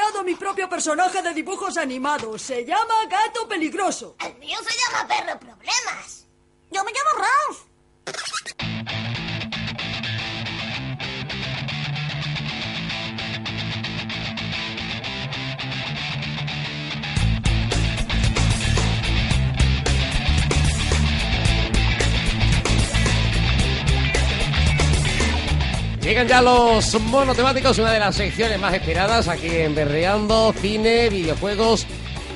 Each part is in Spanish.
creado mi propio personaje de dibujos animados. Se llama Gato Peligroso. El mío se llama Perro Problemas. Yo me llamo Ralph. Llegan ya los monotemáticos, una de las secciones más esperadas aquí en Berreando, cine, videojuegos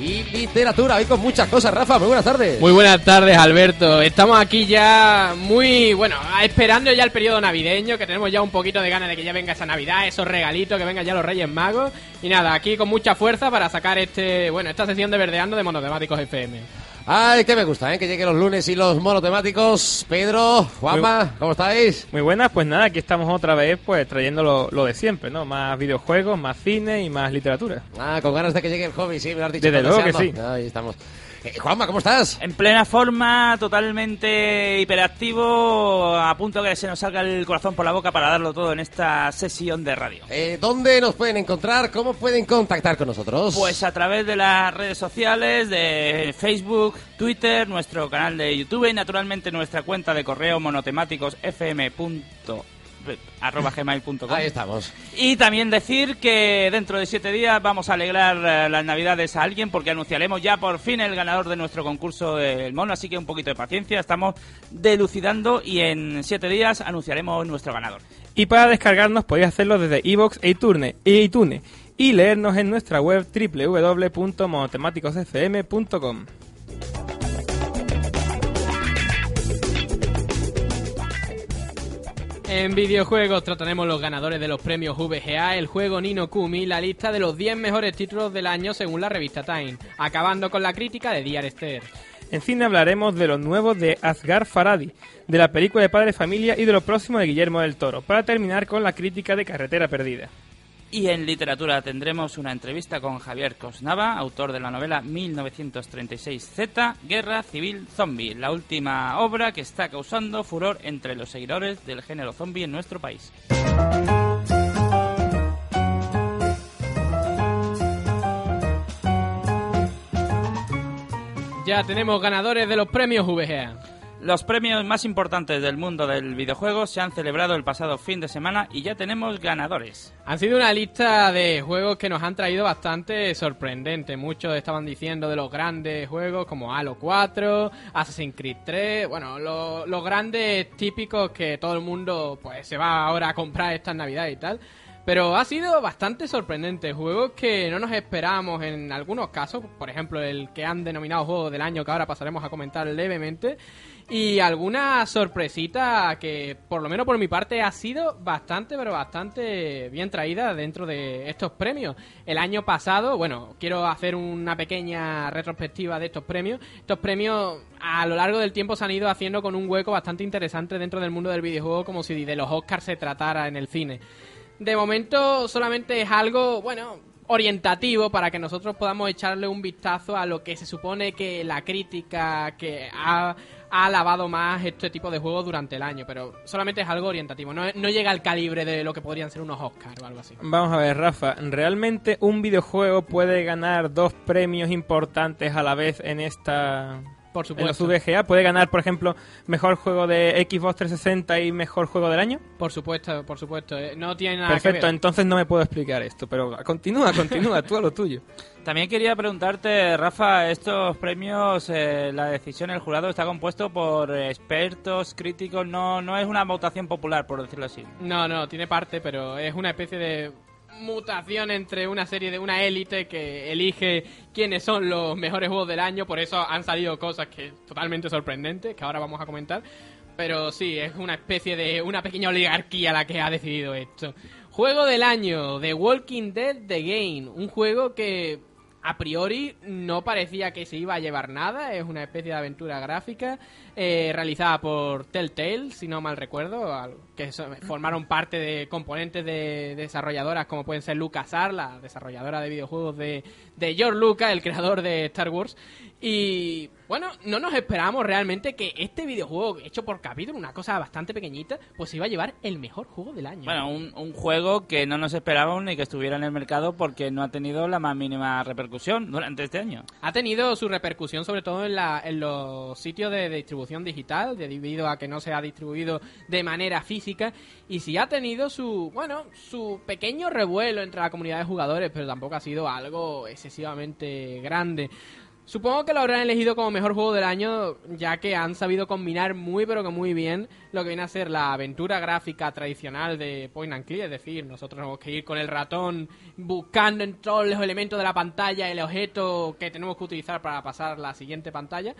y literatura. Hoy con muchas cosas, Rafa, muy buenas tardes. Muy buenas tardes, Alberto. Estamos aquí ya muy, bueno, esperando ya el periodo navideño, que tenemos ya un poquito de ganas de que ya venga esa Navidad, esos regalitos, que vengan ya los Reyes Magos. Y nada, aquí con mucha fuerza para sacar este, bueno, esta sección de Verdeando de Monotemáticos FM. Ay, que me gusta, ¿eh? que lleguen los lunes y los monotemáticos. Pedro, Juanma, ¿cómo estáis? Muy buenas, pues nada, aquí estamos otra vez pues trayendo lo, lo de siempre, ¿no? Más videojuegos, más cine y más literatura. Ah, con ganas de que llegue el hobby, sí, me lo has dicho. Desde luego que deseando. Ahí estamos. Eh, Juanma, ¿cómo estás? En plena forma, totalmente hiperactivo, a punto de que se nos salga el corazón por la boca para darlo todo en esta sesión de radio. Eh, ¿Dónde nos pueden encontrar? ¿Cómo pueden contactar con nosotros? Pues a través de las redes sociales, de Facebook, Twitter, nuestro canal de YouTube y naturalmente nuestra cuenta de correo monotemáticosfm.gmail.com Ahí estamos. Y también decir que dentro de siete días vamos a alegrar eh, las navidades a alguien porque anunciaremos ya por fin el ganador de nuestro concurso del mono, así que un poquito de paciencia, estamos delucidando y en siete días anunciaremos nuestro ganador. Y para descargarnos podéis hacerlo desde iVoox e iTunes, e iTunes y leernos en nuestra web www.monotemáticosfm.com. En videojuegos trataremos los ganadores de los premios VGA, el juego Nino Kumi, la lista de los 10 mejores títulos del año según la revista Time, acabando con la crítica de Diar Esther. En cine hablaremos de los nuevos de Asghar Faradi, de la película de Padre Familia y de lo próximo de Guillermo del Toro, para terminar con la crítica de Carretera Perdida. Y en literatura tendremos una entrevista con Javier Cosnava, autor de la novela 1936Z, Guerra Civil Zombie, la última obra que está causando furor entre los seguidores del género zombie en nuestro país. Ya tenemos ganadores de los premios VGA. Los premios más importantes del mundo del videojuego se han celebrado el pasado fin de semana y ya tenemos ganadores. Han sido una lista de juegos que nos han traído bastante sorprendente. Muchos estaban diciendo de los grandes juegos como Halo 4, Assassin's Creed 3, bueno, lo- los grandes típicos que todo el mundo pues se va ahora a comprar estas navidades y tal. Pero ha sido bastante sorprendente. Juegos que no nos esperábamos en algunos casos. Por ejemplo, el que han denominado juego del año, que ahora pasaremos a comentar levemente. Y alguna sorpresita que, por lo menos por mi parte, ha sido bastante, pero bastante bien traída dentro de estos premios. El año pasado, bueno, quiero hacer una pequeña retrospectiva de estos premios. Estos premios a lo largo del tiempo se han ido haciendo con un hueco bastante interesante dentro del mundo del videojuego, como si de los Oscars se tratara en el cine. De momento solamente es algo, bueno, orientativo para que nosotros podamos echarle un vistazo a lo que se supone que la crítica que ha, ha alabado más este tipo de juegos durante el año, pero solamente es algo orientativo, no, no llega al calibre de lo que podrían ser unos Oscars o algo así. Vamos a ver, Rafa, ¿realmente un videojuego puede ganar dos premios importantes a la vez en esta... Por En los. VGA puede ganar, por ejemplo, mejor juego de Xbox 360 y mejor juego del año. Por supuesto, por supuesto. eh, No tiene nada Perfecto, que ver. entonces no me puedo explicar esto, pero continúa, continúa, tú a lo tuyo. También quería preguntarte, Rafa, estos premios, eh, la decisión del jurado está compuesto por expertos, críticos, no, no es una votación popular, por decirlo así. No, no, tiene parte, pero es una especie de mutación entre una serie de una élite que elige quiénes son los mejores juegos del año, por eso han salido cosas que totalmente sorprendentes, que ahora vamos a comentar. Pero sí, es una especie de una pequeña oligarquía la que ha decidido esto. Juego del año, The Walking Dead The Game, un juego que a priori no parecía que se iba a llevar nada, es una especie de aventura gráfica eh, realizada por Telltale, si no mal recuerdo, que formaron parte de componentes de desarrolladoras como pueden ser LucasArts, la desarrolladora de videojuegos de, de George Lucas, el creador de Star Wars, y Bueno, no nos esperábamos realmente que este videojuego hecho por capítulo, una cosa bastante pequeñita, pues iba a llevar el mejor juego del año. Bueno, un, un juego que no nos esperábamos ni que estuviera en el mercado porque no ha tenido la más mínima repercusión durante este año. Ha tenido su repercusión sobre todo en, la, en los sitios de, de distribución digital, debido a que no se ha distribuido de manera física, y sí ha tenido su, bueno, su pequeño revuelo entre la comunidad de jugadores, pero tampoco ha sido algo excesivamente grande. Supongo que lo habrán elegido como mejor juego del año, ya que han sabido combinar muy pero que muy bien lo que viene a ser la aventura gráfica tradicional de Point and Click, es decir, nosotros tenemos que ir con el ratón buscando en todos los elementos de la pantalla el objeto que tenemos que utilizar para pasar la siguiente pantalla.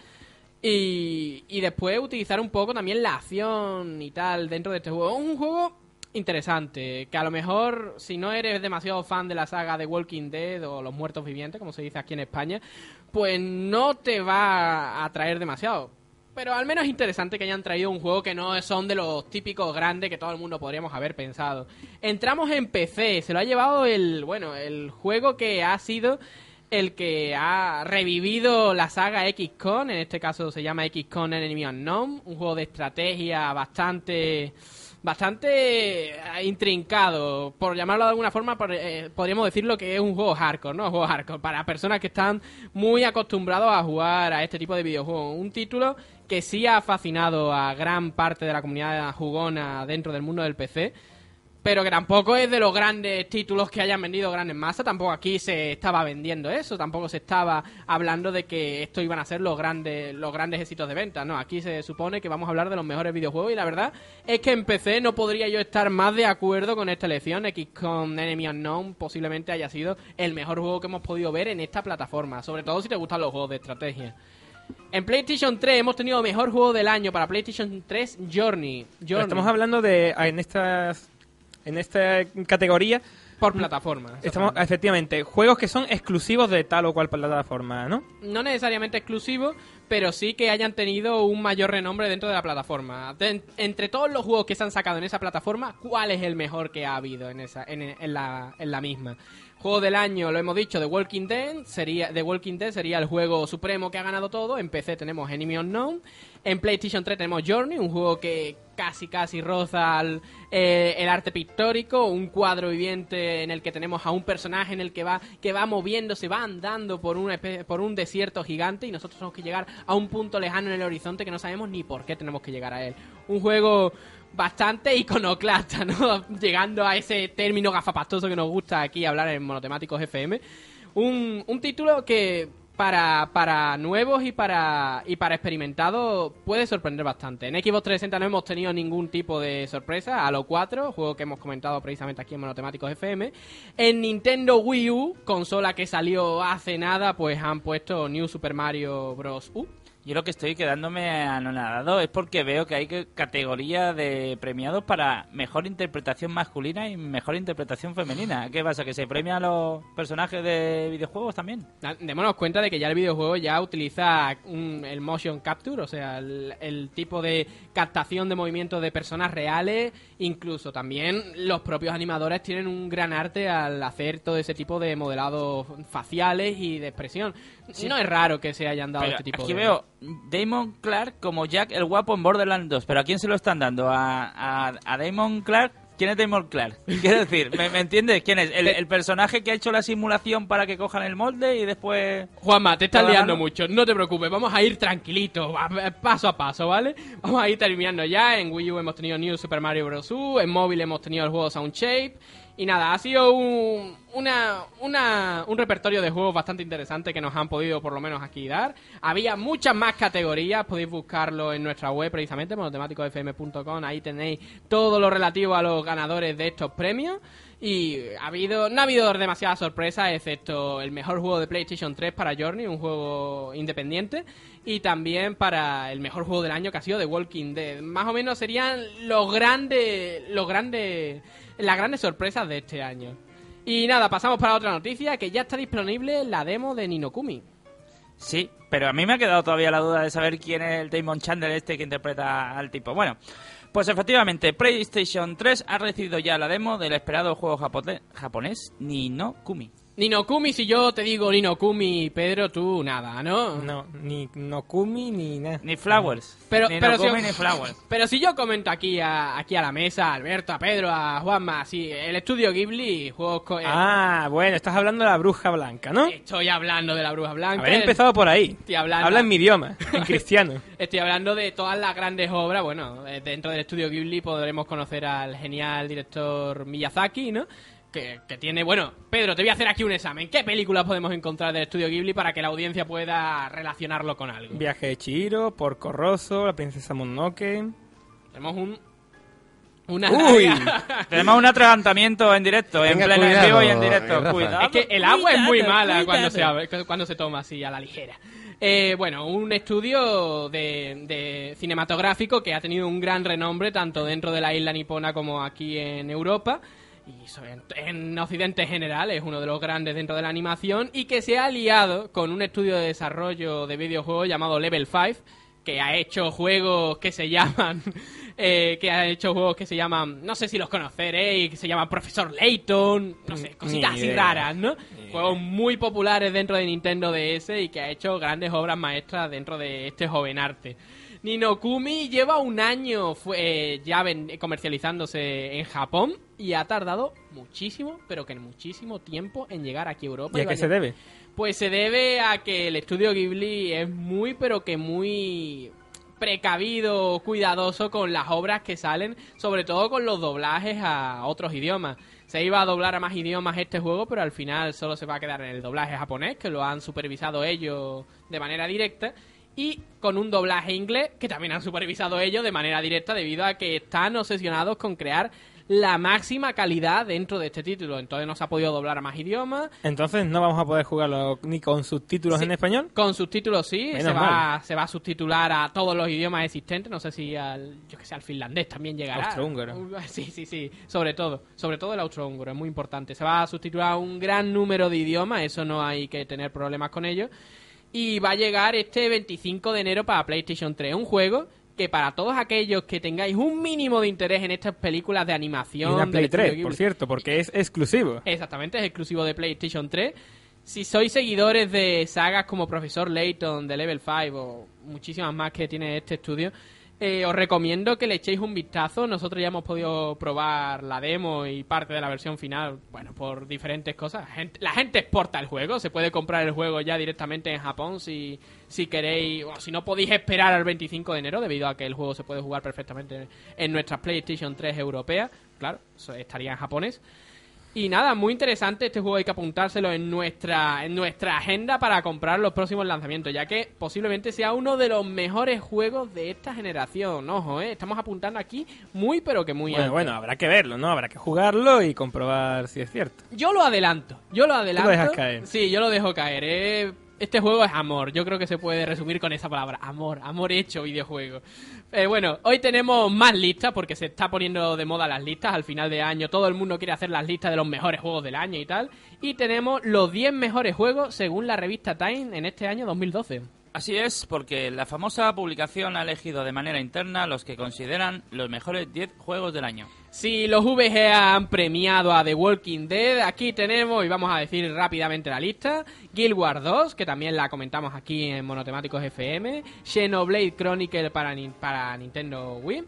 Y, y después utilizar un poco también la acción y tal dentro de este juego. Es un juego interesante, que a lo mejor si no eres demasiado fan de la saga de Walking Dead o Los Muertos Vivientes, como se dice aquí en España, pues no te va a atraer demasiado. Pero al menos es interesante que hayan traído un juego que no son de los típicos grandes que todo el mundo podríamos haber pensado. Entramos en PC, se lo ha llevado el, bueno, el juego que ha sido el que ha revivido la saga XCON, en este caso se llama XCON Enemy Unknown, un juego de estrategia bastante bastante eh, intrincado, por llamarlo de alguna forma, por, eh, podríamos decirlo que es un juego hardcore, ¿no? Un juego hardcore para personas que están muy acostumbrados a jugar a este tipo de videojuegos. Un título que sí ha fascinado a gran parte de la comunidad jugona dentro del mundo del PC pero que tampoco es de los grandes títulos que hayan vendido grandes masas, tampoco aquí se estaba vendiendo eso, tampoco se estaba hablando de que esto iban a ser los grandes los grandes éxitos de venta, no, aquí se supone que vamos a hablar de los mejores videojuegos y la verdad es que en PC no podría yo estar más de acuerdo con esta elección, XCOM Enemy Unknown posiblemente haya sido el mejor juego que hemos podido ver en esta plataforma, sobre todo si te gustan los juegos de estrategia. En PlayStation 3 hemos tenido mejor juego del año para PlayStation 3 Journey. Journey. Estamos hablando de en estas en esta categoría por plataforma. estamos efectivamente juegos que son exclusivos de tal o cual plataforma, ¿no? No necesariamente exclusivos, pero sí que hayan tenido un mayor renombre dentro de la plataforma. De- entre todos los juegos que se han sacado en esa plataforma, ¿cuál es el mejor que ha habido en esa en, en la, en la misma? Juego del año, lo hemos dicho, The Walking Dead sería The Walking Dead sería el juego supremo que ha ganado todo. En PC tenemos Enemy Unknown, en PlayStation 3 tenemos Journey, un juego que casi casi roza eh, el arte pictórico, un cuadro viviente en el que tenemos a un personaje en el que va que va moviéndose, va andando por un espe- por un desierto gigante y nosotros tenemos que llegar a un punto lejano en el horizonte que no sabemos ni por qué tenemos que llegar a él. Un juego bastante iconoclasta, ¿no? Llegando a ese término gafapastoso que nos gusta aquí hablar en Monotemáticos FM. Un, título que para, para nuevos y para, y para experimentados puede sorprender bastante. En Xbox 360 no hemos tenido ningún tipo de sorpresa. Halo 4, juego que hemos comentado precisamente aquí en Monotemáticos FM. En Nintendo Wii U, consola que salió hace nada, pues han puesto New Super Mario Bros. U. Yo lo que estoy quedándome anonadado es porque veo que hay categoría de premiados para mejor interpretación masculina y mejor interpretación femenina. ¿Qué pasa? ¿Que se premia a los personajes de videojuegos también? Démonos cuenta de que ya el videojuego ya utiliza un- el motion capture, o sea, el, el tipo de captación de movimientos de personas reales. Incluso también los propios animadores tienen un gran arte al hacer todo ese tipo de modelados faciales y de expresión. No es raro que se hayan dado Pero este tipo aquí de... veo Damon Clark como Jack el guapo en Borderlands 2. ¿Pero a quién se lo están dando? ¿A, a, a Damon Clark? ¿Quién es Damon Clark? Quiero decir, ¿me, me entiendes? ¿Quién es? ¿El, el personaje que ha hecho la simulación para que cojan el molde y después... Juanma, te estás ¿Puedo liando mucho, no te preocupes, vamos a ir tranquilito, paso a paso, ¿vale? Vamos a ir terminando ya, en Wii U hemos tenido New Super Mario Bros. U, en móvil hemos tenido el juego Sound Shape, y nada, ha sido un, una, una- un repertorio de juegos bastante interesante que nos han podido por lo menos aquí dar. Había muchas más categorías, podéis buscarlo en nuestra web precisamente, monotemáticosfm.com, ahí tenéis todo lo relativo a los ganadores de estos premios. Y ha habido, no ha habido demasiadas sorpresas, excepto el mejor juego de PlayStation 3 para Journey, un juego independiente, y también para el mejor juego del año que ha sido The Walking Dead. Más o menos serían los grandes, los grandes, las grandes sorpresas de este año. Y nada, pasamos para otra noticia, que ya está disponible la demo de Ninokumi. Sí, pero a mí me ha quedado todavía la duda de saber quién es el Damon Chandler este que interpreta al tipo. Bueno, pues efectivamente, PlayStation 3 ha recibido ya la demo del esperado juego japonés Ni no Kumi. Ninokumi, si yo te digo Ninokumi, Pedro, tú nada, ¿no? No, ni Nokumi ni nada. Ni Flowers. Pero, ni pero, Nokumi si, ni Flowers. pero si yo comento aquí a, aquí a la mesa, a Alberto, a Pedro, a Juanma, así, el estudio Ghibli, juegos... co- eh, Ah, bueno, estás hablando de la bruja blanca, ¿no? Estoy hablando de la Bruja Blanca. Haber empezado por ahí. Estoy hablando- Habla en mi idioma, en cristiano. Estoy hablando de todas las grandes obras. Bueno, eh, dentro del estudio Ghibli podremos conocer al genial director Miyazaki, ¿no? Que, que tiene, bueno, Pedro, te voy a hacer aquí un examen. ¿Qué películas podemos encontrar del estudio Ghibli para que la audiencia pueda relacionarlo con algo? Viaje de Chihiro, Porco Rosso, La princesa Mononoke. Tenemos un... Una Uy. Tenemos un atragantamiento en directo, en pleno en cuidado, vivo y en directo. Cuidado. Es que el agua es muy cuidado, mala cuando se, cuando se toma así a la ligera. Eh, bueno, un estudio de, de cinematográfico que ha tenido un gran renombre tanto dentro de la isla nipona como aquí en Europa. Y en, en Occidente en general es uno de los grandes dentro de la animación y que se ha aliado con un estudio de desarrollo de videojuegos llamado Level 5 que ha hecho juegos que se llaman eh, que ha hecho juegos que se llaman no sé si los conoceréis que se llaman Profesor Layton no sé cositas así raras ¿no? juegos muy populares dentro de Nintendo DS y que ha hecho grandes obras maestras dentro de este joven arte Ninokumi lleva un año fue, eh, ya ven- comercializándose en Japón y ha tardado muchísimo, pero que muchísimo tiempo en llegar aquí a Europa. ¿Y a qué se debe? pues se debe a que el estudio Ghibli es muy, pero que muy precavido, cuidadoso con las obras que salen, sobre todo con los doblajes a otros idiomas. Se iba a doblar a más idiomas este juego, pero al final solo se va a quedar en el doblaje japonés, que lo han supervisado ellos de manera directa, y con un doblaje inglés, que también han supervisado ellos de manera directa, debido a que están obsesionados con crear la máxima calidad dentro de este título. Entonces no se ha podido doblar a más idiomas, Entonces no vamos a poder jugarlo ni con subtítulos Sí. en español. con subtítulos sí, Menos se va, mal. se va a subtitular a todos los idiomas existentes, no sé si al, yo que sé, al finlandés también llegará. Austrohúngaro. Uh, Sí, sí, sí, sobre todo, sobre todo el austrohúngaro, es muy importante. Se va a subtitular a un gran número de idiomas, eso no hay que tener problemas con ello. Y va a llegar este 25 de enero para PlayStation 3, un juego que para todos aquellos que tengáis un mínimo de interés en estas películas de Y animación... una del Play estudio 3, por cierto, porque es exclusivo. Exactamente, es exclusivo de PlayStation 3. Si sois seguidores de sagas como Profesor Layton, de Level 5 o muchísimas más que tiene este estudio, eh, os recomiendo que le echéis un vistazo. Nosotros ya hemos podido probar la demo y parte de la versión final, bueno, por diferentes cosas. La gente, exporta el juego, se puede comprar el juego ya directamente en Japón si, si queréis, o si no podéis esperar al 25 de enero, debido a que el juego se puede jugar perfectamente en nuestras PlayStation 3 europeas. Claro, estaría en japonés. Y nada, muy interesante este juego hay que apuntárselo en nuestra en nuestra agenda para comprar los próximos lanzamientos, ya que posiblemente sea uno de los mejores juegos de esta generación. Ojo, eh, estamos apuntando aquí muy pero que muy Bueno, alto. bueno, habrá que verlo, ¿no? Habrá que jugarlo y comprobar si es cierto. Yo lo adelanto, yo lo adelanto. dejas caer. Sí, yo lo dejo caer. eh. Este juego es amor, yo creo que se puede resumir con esa palabra, amor, amor hecho videojuego. Eh, bueno, hoy tenemos más listas porque se está poniendo de moda las listas al final de año, todo el mundo quiere hacer las listas de los mejores juegos del año y tal, y tenemos los 10 mejores juegos según la revista Time en este año 2012. Así es, porque la famosa publicación ha elegido de manera interna los que consideran los mejores 10 juegos del año. Si los VGA han premiado a The Walking Dead, aquí tenemos, y vamos a decir rápidamente la lista, Guild Wars 2, que también la comentamos aquí en Monotemáticos FM, Xenoblade Chronicle para, Nin- para Nintendo Wii,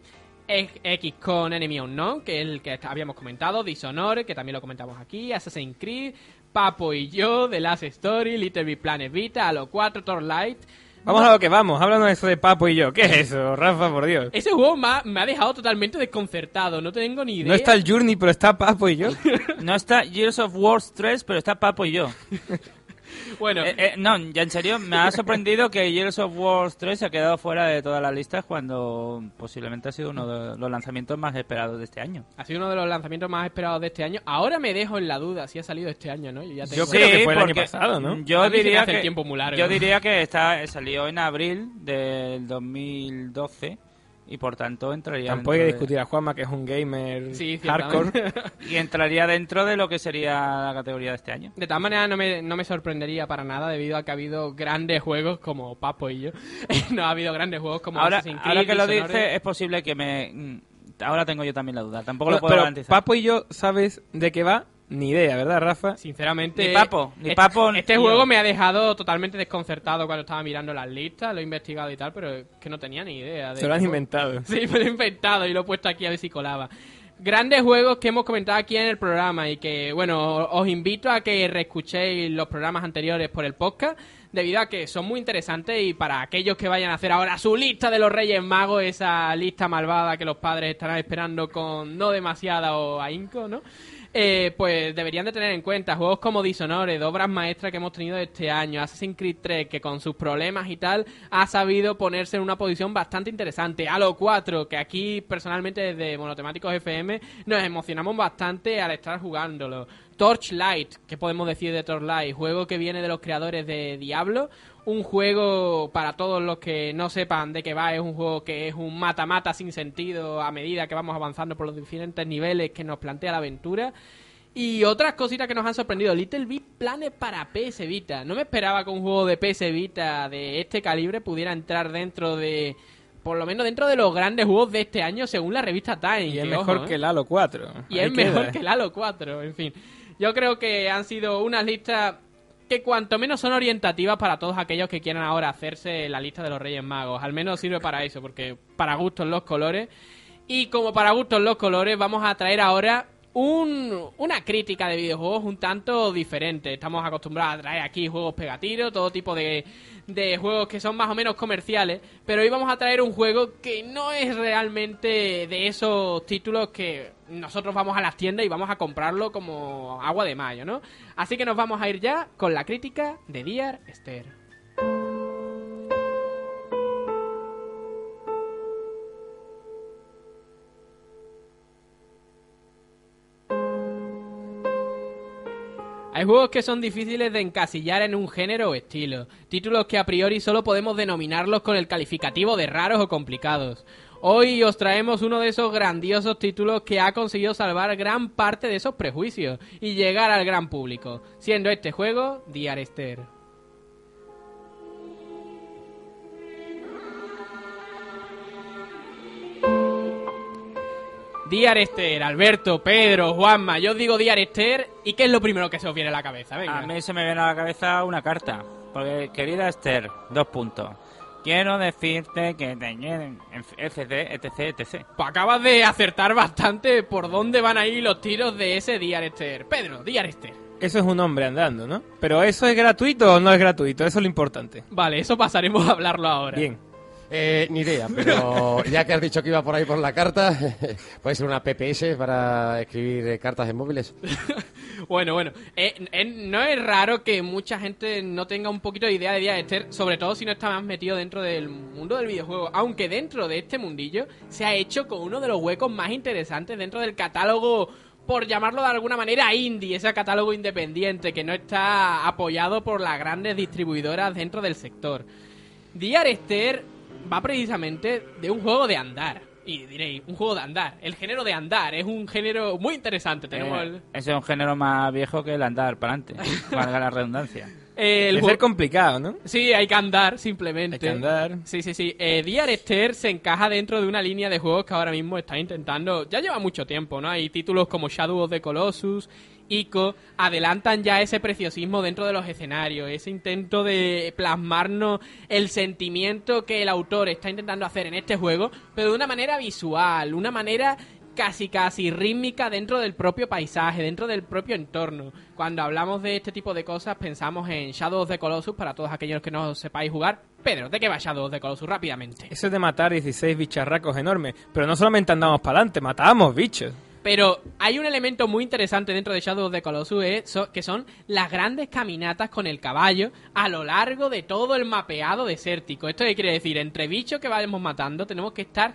X- XCOM Enemy Unknown, que es el que habíamos comentado, Dishonored, que también lo comentamos aquí, Assassin's Creed, Papo y yo, The Last Story, Little Big Planet Vita, Halo 4, Torlight... Vamos a lo que vamos, hablando de eso de Papo y yo. ¿Qué es eso, Rafa, por Dios? Ese juego me ha, me ha dejado totalmente desconcertado, no tengo ni idea. No está el Journey, pero está Papo y yo. No está Years of Wars 3, pero está Papo y yo. Bueno, Eh, eh, no, ya en serio, me ha sorprendido que Years of Wars 3 se ha quedado fuera de todas las listas cuando posiblemente ha sido uno de los lanzamientos más esperados de este año. Ha sido uno de los lanzamientos más esperados de este año. Ahora me dejo en la duda si ha salido este año, ¿no? Yo, ya tengo- Yo creo que fue el año pasado, ¿no? Yo diría el que tiempo muy largo. yo diría que está salió en abril del 2012 y por tanto entraría Tampoco hay que de- discutir a Juanma, que es un gamer Sí, hardcore. y entraría dentro de lo que sería la categoría de este año. De todas maneras, no me, no me sorprendería para nada debido a que ha habido grandes juegos como Papo y yo. no ha habido grandes juegos como Ahora, Assassin's Creed, ahora que lo Dishonored. dice es posible que me mm, ahora tengo yo también la duda. Tampoco lo puedo pero garantizar. Papo y yo, ¿sabes de qué va? Ni idea, ¿verdad, Rafa? Sinceramente, Ni papo, ni este- papo, Este tío. juego me ha dejado totalmente desconcertado cuando estaba mirando las listas, lo he investigado y tal, pero es que no tenía ni idea. de Se lo han cómo- inventado. Sí, me lo he inventado y lo he puesto aquí a ver si colaba. Grandes juegos que hemos comentado aquí en el programa y que, bueno, os invito a que reescuchéis los programas anteriores por el podcast, debido a que son muy interesantes y para aquellos que vayan a hacer ahora su lista de los Reyes Magos, esa lista malvada que los padres estarán esperando con no demasiada o ahínco, ¿no? Eh, pues deberían de tener en cuenta juegos como Dishonored, obras maestras que hemos tenido este año, Assassin's Creed 3, que con sus problemas y tal ha sabido ponerse en una posición bastante interesante. Halo 4, que aquí personalmente desde Monotemáticos FM nos emocionamos bastante al estar jugándolo. Torchlight, ¿qué podemos decir de Torchlight? Juego que viene de los creadores de Diablo. Un juego para todos los que no sepan de qué va, es un juego que es un mata-mata sin sentido a medida que vamos avanzando por los diferentes niveles que nos plantea la aventura. Y otras cositas que nos han sorprendido. Little Big Planet para PS Vita. No me esperaba que un juego de PS Vita de este calibre pudiera entrar dentro de... Por lo menos dentro de los grandes juegos de este año según la revista Time. Y es mejor ojo, ¿eh? que el Halo 4. Y Ahí es mejor que el Halo 4, en fin. Yo creo que han sido unas listas que cuanto menos son orientativas para todos aquellos que quieran ahora hacerse la lista de los Reyes Magos. Al menos sirve para eso, porque para gustos los colores. Y como para gustos los colores, vamos a traer ahora un- una crítica de videojuegos un tanto diferente. Estamos acostumbrados a traer aquí juegos pegatiros, todo tipo de, de juegos que son más o menos comerciales, pero hoy vamos a traer un juego que no es realmente de esos títulos que nosotros vamos a las tiendas y vamos a comprarlo como agua de mayo, ¿no? Así que nos vamos a ir ya con la crítica de Dear Esther. Hay juegos que son difíciles de encasillar en un género o estilo, títulos que a priori solo podemos denominarlos con el calificativo de raros o complicados. Hoy os traemos uno de esos grandiosos títulos que ha conseguido salvar gran parte de esos prejuicios y llegar al gran público, siendo este juego Dear Esther. Dear Esther, Alberto, Pedro, Juanma, yo os digo Dear Esther y ¿qué es lo primero que se os viene a la cabeza? Venga. A mí se me viene a la cabeza una carta. Porque, querida Esther, dos puntos. Quiero decirte que te llenen en etc, etc, etc. Pues acabas de acertar bastante por dónde van a ir los tiros de ese Dear Esther. Pedro, Dear Esther. Eso es un hombre andando, ¿no? Pero ¿eso es gratuito o no es gratuito? Eso es lo importante. Vale, eso pasaremos a hablarlo ahora. Bien. Eh, ni idea, pero ya que has dicho que iba por ahí por la carta, puede ser una PPS para escribir eh, cartas en móviles. Bueno, bueno, eh, eh, no es raro que mucha gente no tenga un poquito de idea de Esther, sobre todo si no está más metido dentro del mundo del videojuego. Aunque dentro de este mundillo se ha hecho con uno de los huecos más interesantes dentro del catálogo, por llamarlo de alguna manera, indie, ese catálogo independiente que no está apoyado por las grandes distribuidoras dentro del sector. Dear Esther va precisamente de un juego de andar. Y diréis, un juego de andar. El género de andar es un género muy interesante. Tenemos Eh, el, ese es un género más viejo que el andar para adelante. valga la redundancia. el Debe juego- ser complicado, ¿no? Sí, hay que andar, simplemente. Hay que andar. Sí, sí, sí. Eh, Dear Esther se encaja dentro de una línea de juegos que ahora mismo está intentando. Ya lleva mucho tiempo, ¿no? Hay títulos como Shadow of the Colossus, Ico, adelantan ya ese preciosismo dentro de los escenarios, ese intento de plasmarnos el sentimiento que el autor está intentando hacer en este juego, pero de una manera visual, una manera casi casi rítmica dentro del propio paisaje, dentro del propio entorno. Cuando hablamos de este tipo de cosas pensamos en Shadow of Colossus para todos aquellos que no sepáis jugar. Pedro, ¿de qué va Shadow of Colossus rápidamente? Eso es de matar 16 bicharracos enormes. Pero no solamente andamos para adelante, matábamos bichos. Pero hay un elemento muy interesante dentro de Shadow of the Colossus eh, que son las grandes caminatas con el caballo a lo largo de todo el mapeado desértico. ¿Esto quiere decir? Entre bichos que vayamos matando tenemos que estar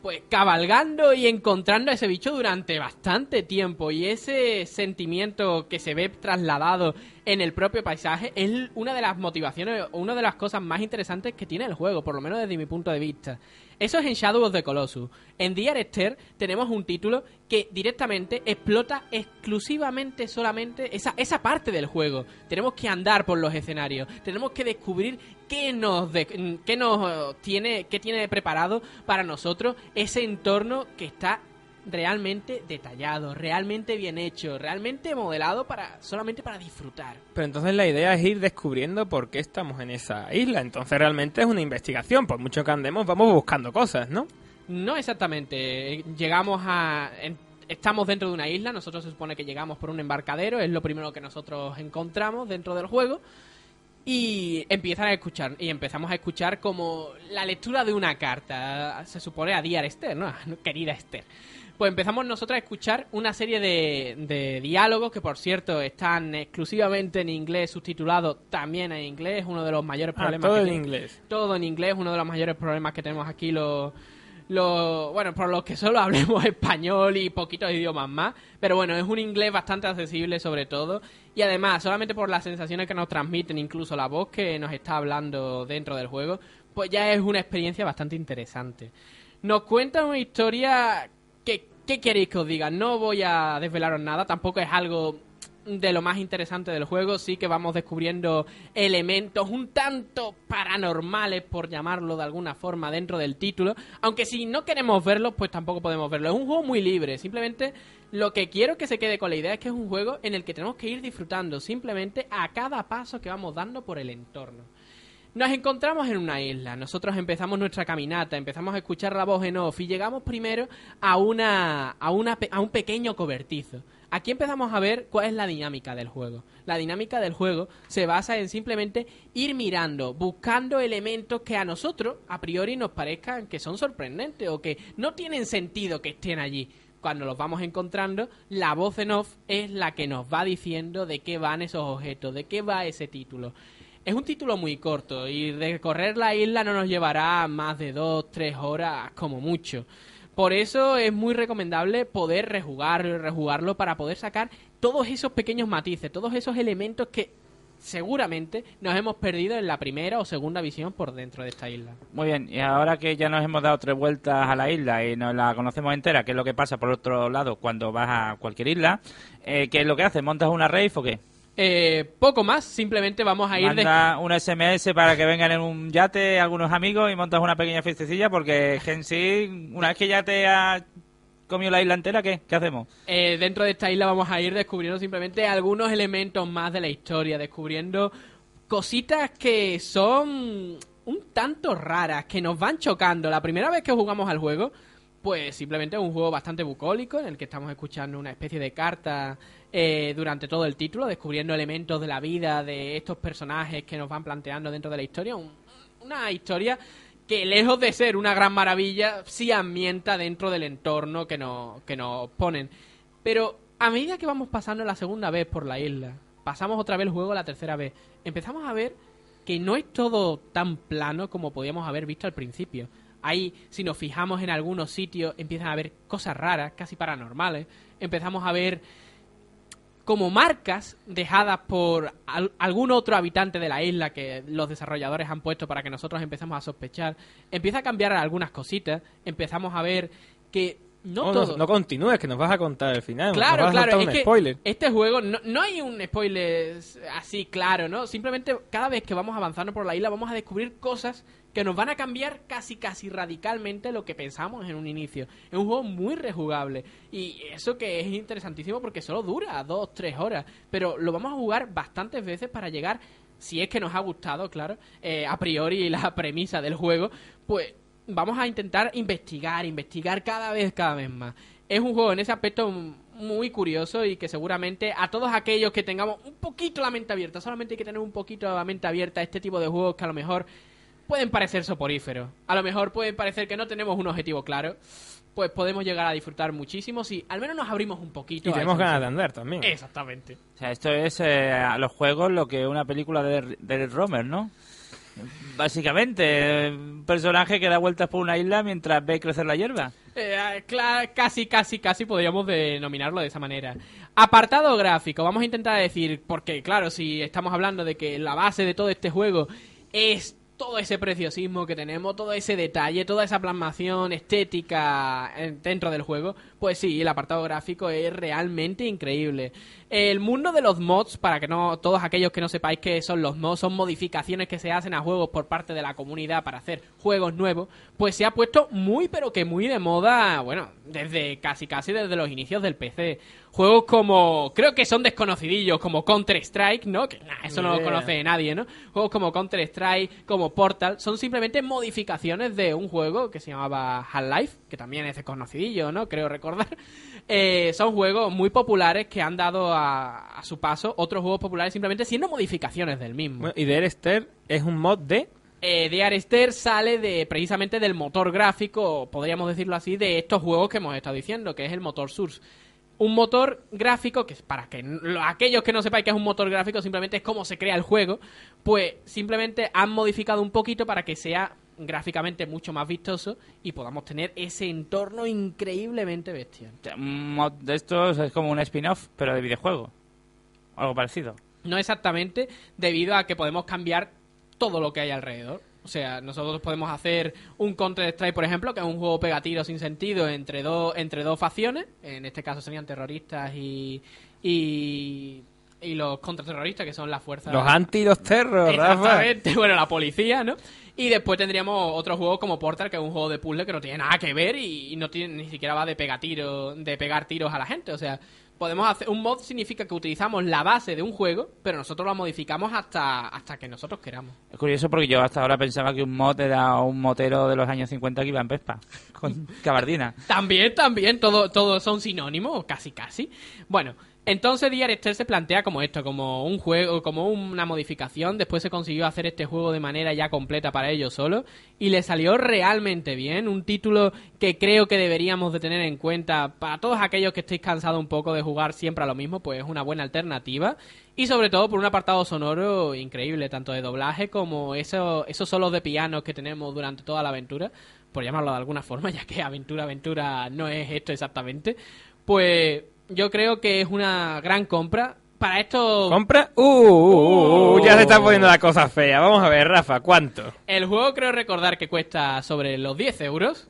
pues cabalgando y encontrando a ese bicho durante bastante tiempo y ese sentimiento que se ve trasladado en el propio paisaje es una de las motivaciones una de las cosas más interesantes que tiene el juego, por lo menos desde mi punto de vista. Eso es en Shadow of the Colossus. En Esther tenemos un título que directamente explota exclusivamente solamente esa, esa parte del juego. Tenemos que andar por los escenarios, tenemos que descubrir qué nos, de- qué nos tiene, qué tiene preparado para nosotros ese entorno que está realmente detallado, realmente bien hecho, realmente modelado para solamente para disfrutar. Pero entonces la idea es ir descubriendo por qué estamos en esa isla. Entonces realmente es una investigación. Por mucho que andemos, vamos buscando cosas, ¿no? No exactamente. Llegamos a. estamos dentro de una isla. Nosotros se supone que llegamos por un embarcadero. Es lo primero que nosotros encontramos dentro del juego. Y empiezan a escuchar. Y empezamos a escuchar como la lectura de una carta. Se supone a Dear Esther, ¿no? Querida Esther. Pues empezamos nosotros a escuchar una serie de, de diálogos que, por cierto, están exclusivamente en inglés, subtitulados también en inglés. Uno de los mayores Ah, problemas todo que en tiene- inglés. todo en inglés, uno de los mayores problemas que tenemos aquí los... los- bueno, por los que solo hablemos español y poquitos idiomas más, pero bueno, es un inglés bastante accesible sobre todo, y además, solamente por las sensaciones que nos transmiten, incluso la voz que nos está hablando dentro del juego, pues ya es una experiencia bastante interesante. Nos cuenta una historia ¿qué queréis que os diga? No voy a desvelaros nada, tampoco es algo de lo más interesante del juego, sí que vamos descubriendo elementos un tanto paranormales, por llamarlo de alguna forma, dentro del título. Aunque si no queremos verlos, pues tampoco podemos verlo. Es un juego muy libre, simplemente lo que quiero que se quede con la idea es que es un juego en el que tenemos que ir disfrutando simplemente a cada paso que vamos dando por el entorno. Nos encontramos en una isla, nosotros empezamos nuestra caminata, empezamos a escuchar la voz en off y llegamos primero a, una, a, a un pequeño cobertizo. Aquí empezamos a ver cuál es la dinámica del juego. La dinámica del juego se basa en simplemente ir mirando, buscando elementos que a nosotros a priori nos parezcan que son sorprendentes o que no tienen sentido que estén allí. Cuando los vamos encontrando, la voz en off es la que nos va diciendo de qué van esos objetos, de qué va ese título. Es un título muy corto y recorrer la isla no nos llevará más de dos, tres horas como mucho. Por eso es muy recomendable poder rejugarlo y rejugarlo para poder sacar todos esos pequeños matices, todos esos elementos que seguramente nos hemos perdido en la primera o segunda visión por dentro de esta isla. Muy bien, y ahora que ya nos hemos dado tres vueltas a la isla y nos la conocemos entera, qué es lo que pasa por otro lado cuando vas a cualquier isla, eh, ¿qué es lo que haces? ¿Montas una rave o qué? Eh, poco más, simplemente vamos a ir de... Manda un SMS para que vengan en un yate algunos amigos y montas una pequeña fiestecilla porque en sí, una vez que ya te ha comido la isla entera, ¿qué? ¿Qué hacemos? Eh, dentro de esta isla vamos a ir descubriendo simplemente algunos elementos más de la historia, descubriendo cositas que son un tanto raras, que nos van chocando. La primera vez que jugamos al juego, pues simplemente es un juego bastante bucólico, en el que estamos escuchando una especie de carta eh, durante todo el título, descubriendo elementos de la vida de estos personajes que nos van planteando dentro de la historia. Un- una historia que lejos de ser una gran maravilla, sí ambienta dentro del entorno que nos, que nos ponen. Pero a medida que vamos pasando la segunda vez por la isla, pasamos otra vez el juego la tercera vez, empezamos a ver que no es todo tan plano como podíamos haber visto al principio. Ahí, si nos fijamos en algunos sitios, empiezan a haber cosas raras, casi paranormales. Empezamos a ver como marcas dejadas por al- algún otro habitante de la isla que los desarrolladores han puesto para que nosotros empecemos a sospechar. Empieza a cambiar algunas cositas. Empezamos a ver que no, No, no, todo. no continúes, que nos vas a contar el final. Claro, nos vas a claro, es un que spoiler. este juego no, no hay un spoiler así claro, ¿no? Simplemente cada vez que vamos avanzando por la isla vamos a descubrir cosas que nos van a cambiar casi casi radicalmente lo que pensamos en un inicio. Es un juego muy rejugable y eso que es interesantísimo porque solo dura dos, tres horas, pero lo vamos a jugar bastantes veces para llegar, si es que nos ha gustado, claro, eh, a priori la premisa del juego, pues vamos a intentar investigar, investigar cada vez, cada vez más. Es un juego en ese aspecto muy curioso y que seguramente a todos aquellos que tengamos un poquito la mente abierta, solamente hay que tener un poquito la mente abierta a este tipo de juegos que a lo mejor pueden parecer soporíferos. A lo mejor pueden parecer que no tenemos un objetivo claro. Pues podemos llegar a disfrutar muchísimo si al menos nos abrimos un poquito. Y a tenemos ganas de andar también. Exactamente. O sea, esto es eh, a los juegos lo que una película de, de Romer, ¿no? Básicamente, un personaje que da vueltas por una isla mientras ve crecer la hierba. Eh, cla- casi, casi, casi podríamos denominarlo de esa manera. Apartado gráfico, vamos a intentar decir, porque claro, si estamos hablando de que la base de todo este juego es todo ese preciosismo que tenemos, todo ese detalle, toda esa plasmación estética en- dentro del juego, pues sí, el apartado gráfico es realmente increíble. El mundo de los mods, para que no todos aquellos que no sepáis qué son los mods, son modificaciones que se hacen a juegos por parte de la comunidad para hacer juegos nuevos, pues se ha puesto muy pero que muy de moda, bueno, desde casi casi desde los inicios del PC. Juegos como, creo que son desconocidillos, como Counter-Strike, ¿no? Que nah, eso no lo conoce nadie, ¿no? Juegos como Counter-Strike, como Portal, son simplemente modificaciones de un juego que se llamaba Half-Life, que también es desconocidillo, ¿no? Creo recordar. Eh, son juegos muy populares que han dado a, a su paso otros juegos populares simplemente siendo modificaciones del mismo. Bueno, y de Esther es un mod de... Eh, de Arester sale de precisamente del motor gráfico, podríamos decirlo así, de estos juegos que hemos estado diciendo, que es el motor Source. Un motor gráfico, que para que aquellos que no sepáis que es un motor gráfico, simplemente es cómo se crea el juego, pues simplemente han modificado un poquito para que sea gráficamente mucho más vistoso y podamos tener ese entorno increíblemente bestial. Mod de estos es como un spin-off, pero de videojuego. Algo parecido. No exactamente, debido a que podemos cambiar todo lo que hay alrededor. O sea, nosotros podemos hacer un Counter-Strike, por ejemplo, que es un juego pegatiro sin sentido entre, dos entre dos facciones. En este caso serían terroristas y, y, y los contraterroristas, que son las fuerzas... Los anti y los terros, Rafa. Exactamente, bueno, la policía, ¿no? Y después tendríamos otro juego como Portal, que es un juego de puzzle que no tiene nada que ver y, y no tiene ni siquiera va de pegar tiro, de pegar tiros a la gente. O sea, podemos hacer un mod significa que utilizamos la base de un juego, pero nosotros la modificamos hasta hasta que nosotros queramos. Es curioso porque yo hasta ahora pensaba que un mod era un motero de los años 50 que iba en Vespa, con cabardina. También, también, todo, todos son sinónimos, casi, casi. Bueno, entonces DRST se plantea como esto, como un juego, como una modificación. Después se consiguió hacer este juego de manera ya completa para ellos solo. Y le salió realmente bien. Un título que creo que deberíamos de tener en cuenta para todos aquellos que estéis cansados un poco de jugar siempre a lo mismo, pues es una buena alternativa. Y sobre todo por un apartado sonoro increíble, tanto de doblaje como eso, esos solos de piano que tenemos durante toda la aventura, por llamarlo de alguna forma, ya que aventura, aventura no es esto exactamente. Pues yo creo que es una gran compra. Para esto, ¿Compra? Uh, uh, uh, ya se está poniendo la cosa fea. Vamos a ver, Rafa, ¿cuánto? el juego creo recordar que cuesta sobre los 10 euros.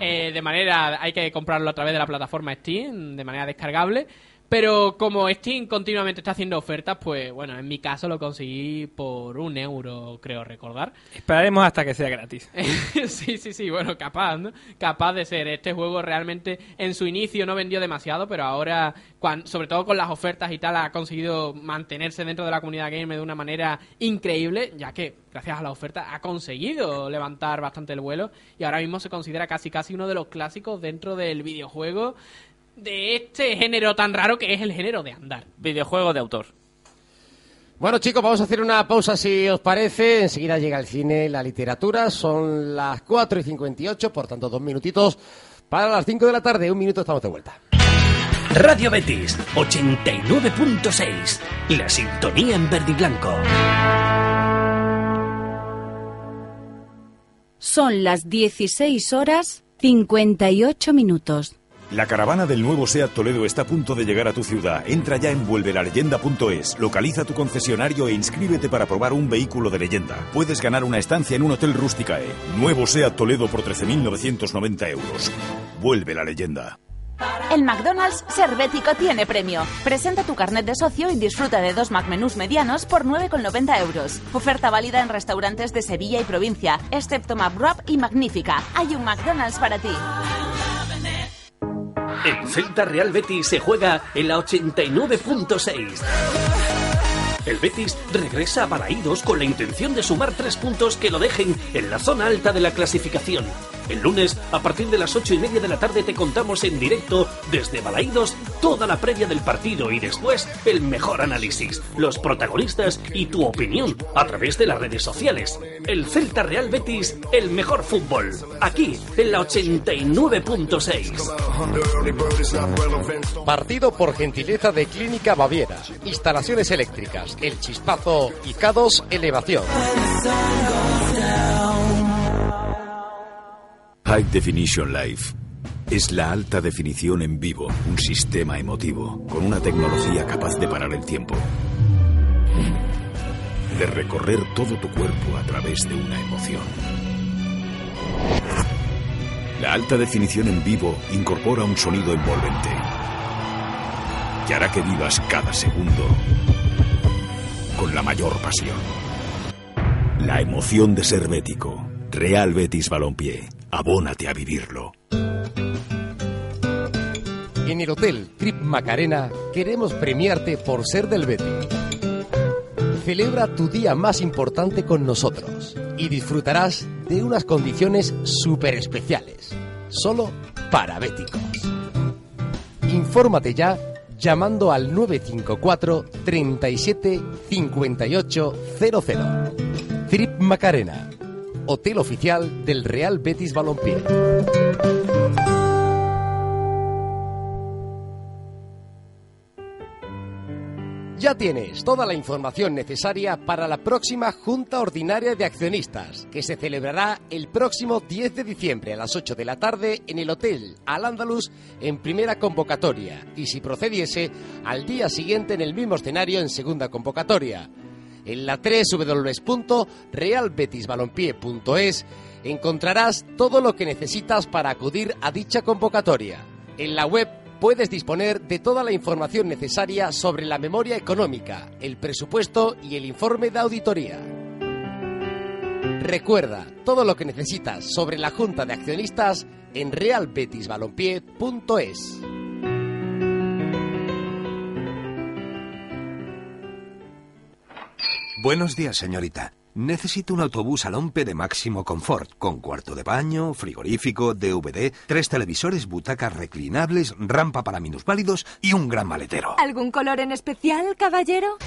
Eh, de manera, hay que comprarlo a través de la plataforma Steam, de manera descargable. Pero como Steam continuamente está haciendo ofertas, pues bueno, en mi caso lo conseguí por un euro, creo recordar. Esperaremos hasta que sea gratis. sí, sí, sí, bueno, capaz, ¿no? Capaz de ser. Este juego realmente en su inicio no vendió demasiado, pero ahora, cuan- sobre todo con las ofertas y tal, ha conseguido mantenerse dentro de la comunidad gamer de una manera increíble, ya que gracias a la oferta ha conseguido levantar bastante el vuelo y ahora mismo se considera casi casi uno de los clásicos dentro del videojuego de este género tan raro que es el género de andar. Videojuego de autor. Bueno, chicos, vamos a hacer una pausa si os parece. Enseguida llega el cine, la literatura. Son las 4 y 58, por tanto, dos minutitos para las 5 de la tarde. Un minuto, estamos de vuelta. Radio Betis 89.6. La sintonía en verde y blanco. Son las 16 horas 58 minutos. La caravana del nuevo SEAT Toledo está a punto de llegar a tu ciudad. Entra ya en vuelvelaleyenda.es, localiza tu concesionario e inscríbete para probar un vehículo de leyenda. Puedes ganar una estancia en un hotel Rusticae. Nuevo SEAT Toledo por 13.990 euros. Vuelve la leyenda. El McDonald's Servético tiene premio. Presenta tu carnet de socio y disfruta de dos McMenús medianos por 9,90 euros. Oferta válida en restaurantes de Sevilla y provincia, excepto McWrap y Magnífica. Hay un McDonald's para ti. El Celta Real Betis se juega en la 89.6. El Betis regresa a Balaídos con la intención de sumar tres puntos que lo dejen en la zona alta de la clasificación. El lunes, a partir de las ocho y media de la tarde, te contamos en directo desde Balaídos toda la previa del partido y después el mejor análisis, los protagonistas y tu opinión a través de las redes sociales. El Celta Real Betis, el mejor fútbol. Aquí, en la 89.6. Partido por gentileza de Clínica Baviera. Instalaciones eléctricas, El Chispazo y K2 Elevación. High Definition Life. Es la alta definición en vivo, un sistema emotivo, con una tecnología capaz de parar el tiempo. de recorrer todo tu cuerpo a través de una emoción. La alta definición en vivo incorpora un sonido envolvente que hará que vivas cada segundo con la mayor pasión. La emoción de ser bético. Real Betis Balompié. Abónate a vivirlo. En el Hotel Trip Macarena queremos premiarte por ser del Betis. Celebra tu día más importante con nosotros y disfrutarás de unas condiciones súper especiales, solo para béticos. Infórmate ya llamando al 954 37 58 00. Trip Macarena, hotel oficial del Real Betis Balompié. Ya tienes toda la información necesaria para la próxima Junta Ordinaria de Accionistas, que se celebrará el próximo 10 de diciembre a las 8 de la tarde en el Hotel Al Andalus en primera convocatoria y si procediese al día siguiente en el mismo escenario en segunda convocatoria. En la www.realbetisbalompié.es encontrarás todo lo que necesitas para acudir a dicha convocatoria. En la web puedes disponer de toda la información necesaria sobre la memoria económica, el presupuesto y el informe de auditoría. Recuerda todo lo que necesitas sobre la Junta de Accionistas en realbetisbalompié.es. Buenos días, señorita. Necesito un autobús al Ompe de máximo confort, con cuarto de baño, frigorífico, DVD, tres televisores, butacas reclinables, rampa para minusválidos y un gran maletero. ¿Algún color en especial, caballero?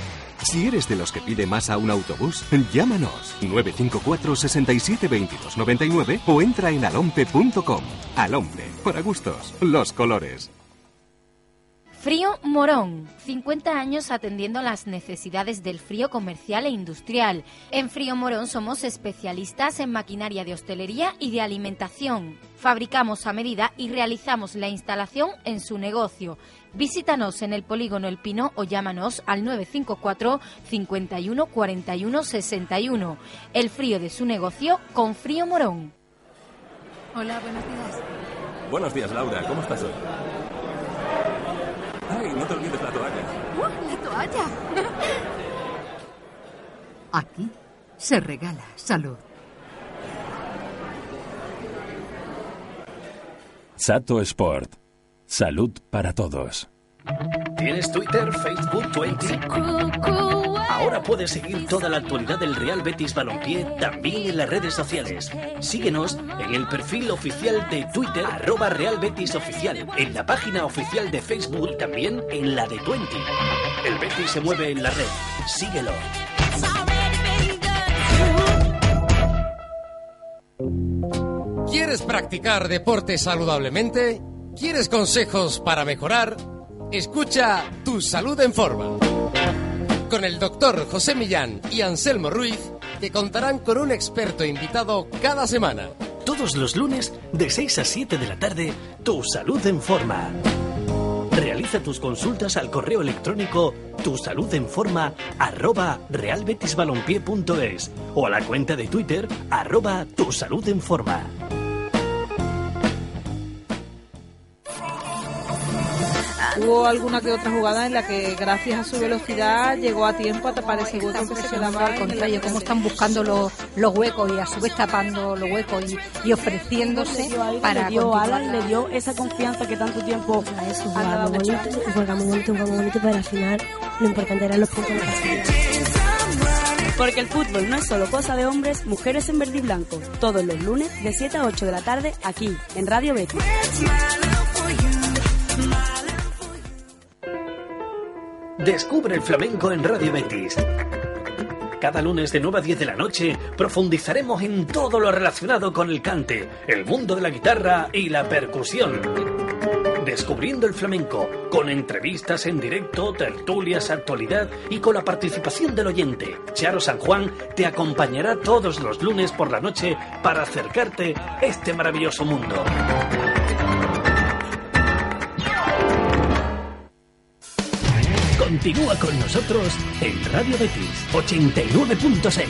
Si eres de los que pide más a un autobús, llámanos 954 67 22 99 o entra en alompe.com. Alompe, para gustos, los colores. Frío Morón, 50 años atendiendo las necesidades del frío comercial e industrial. En Frío Morón somos especialistas en maquinaria de hostelería y de alimentación. Fabricamos a medida y realizamos la instalación en su negocio. Visítanos en el polígono El Pino o llámanos al 954 51 41 61. El frío de su negocio con Frío Morón. Hola, buenos días. Buenos días, Laura. ¿Cómo estás hoy? No te olvides la toalla. ¡Uh, la toalla! Aquí se regala salud. Sato Sport. Salud para todos. ¿Tienes Twitter, Facebook, Twenty? Ahora puedes seguir toda la actualidad del Real Betis Balompié también en las redes sociales. Síguenos en el perfil oficial de Twitter, arroba Real Betis Oficial, en la página oficial de Facebook y también en la de Twenty. El Betis se mueve en la red. Síguelo. ¿Quieres practicar deporte saludablemente? ¿Quieres consejos para mejorar? Escucha Tu Salud en Forma. Con el doctor José Millán y Anselmo Ruiz, que contarán con un experto invitado cada semana. Todos los lunes, de 6 a 7 de la tarde, Tu Salud en Forma. Realiza tus consultas al correo electrónico tusaludenforma arroba realbetisbalompié.es o a la cuenta de Twitter arroba tusaludenforma. Hubo alguna que otra jugada en la que gracias a su velocidad llegó a tiempo a tapar ese hueco que se quedaba al contrario, cómo están buscando los, los huecos y a su vez tapando los huecos y, y ofreciéndose para le dio la- le dio esa confianza que tanto tiempo Eso, ha jugaba dado muy bonito, jugaba muy bonito, jugaba muy bonito, pero al final lo importante eran los puntos de. Porque el fútbol no es solo cosa de hombres, mujeres en verde y blanco. Todos los lunes de 7 a 8 de la tarde aquí en Radio Betis. Descubre el flamenco en Radio Betis. Cada lunes de 9 a 10 de la noche profundizaremos en todo lo relacionado con el cante, el mundo de la guitarra y la percusión. Descubriendo el flamenco, con entrevistas en directo, tertulias, actualidad y con la participación del oyente. Charo San Juan te acompañará todos los lunes por la noche para acercarte a este maravilloso mundo. Continúa con nosotros en Radio Betis 89.6.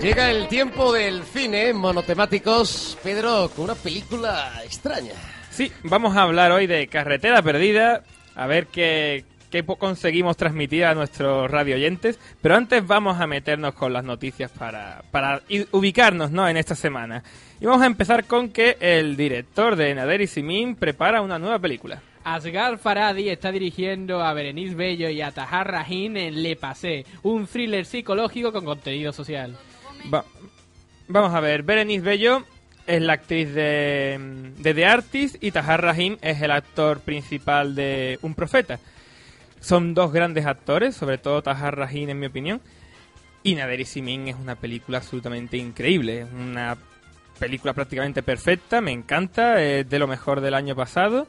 Llega el tiempo del cine monotemáticos, Pedro, con una película extraña. Sí, vamos a hablar hoy de Carretera Perdida, a ver qué, po- conseguimos transmitir a nuestros radio oyentes, pero antes vamos a meternos con las noticias para, para ubicarnos ¿no? en esta semana. Y vamos a empezar con que el director de Nader y Simin prepara una nueva película. Asghar Farhadi está dirigiendo a Berenice Bello y a Tahar Rahim en Le Passé, un thriller psicológico con contenido social. Va- vamos a ver, Berenice Bello es la actriz de, de The Artist y Tahar Rahim es el actor principal de Un Profeta. Son dos grandes actores, sobre todo Tahar Rahim en mi opinión. Y Nader y Simin es una película absolutamente increíble, es una película prácticamente perfecta, me encanta, es de lo mejor del año pasado.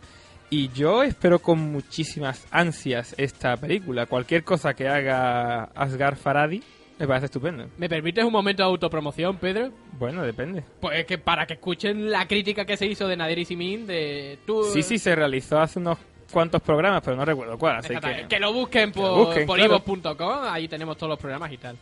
Y yo espero con muchísimas ansias esta película. Cualquier cosa que haga Asghar Farhadi me parece estupendo. ¿Me permites un momento de autopromoción, Pedro? Bueno, depende. Pues es que para que escuchen la crítica que se hizo de Nader y Simin, de tú... Sí, sí, se realizó hace unos cuantos programas, pero no recuerdo cuál, así que... Que lo busquen por, por claro. ahí tenemos todos los programas y tal.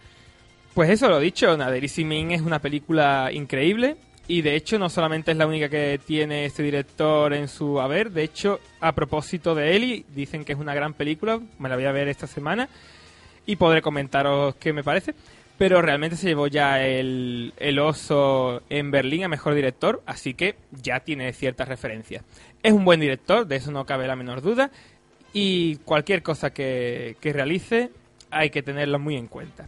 Pues eso, lo dicho, Nader Simin es una película increíble y de hecho no solamente es la única que tiene este director en su haber, de hecho, a propósito de Eli, dicen que es una gran película, me la voy a ver esta semana y podré comentaros qué me parece. Pero realmente se llevó ya el, el oso en Berlín a mejor director, así que ya tiene ciertas referencias. Es un buen director, de eso no cabe la menor duda, y cualquier cosa que, que realice hay que tenerlo muy en cuenta.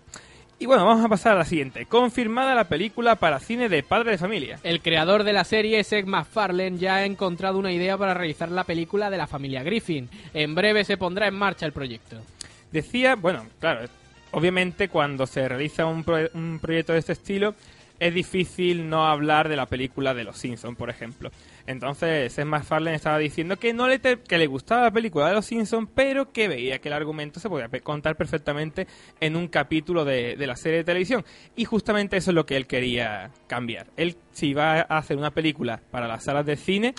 Y bueno, vamos a pasar a la siguiente. Confirmada la película para cine de Padre de Familia. El creador de la serie, Seth MacFarlane, ya ha encontrado una idea para realizar la película de la familia Griffin. En breve se pondrá en marcha el proyecto. Decía, bueno, claro, obviamente cuando se realiza un, pro- un proyecto de este estilo es difícil no hablar de la película de Los Simpsons, por ejemplo. Entonces, Seth MacFarlane estaba diciendo que no le te- que le gustaba la película de Los Simpsons, pero que veía que el argumento se podía contar perfectamente en un capítulo de, de la serie de televisión. Y justamente eso es lo que él quería cambiar. Él, si iba a hacer una película para las salas de cine,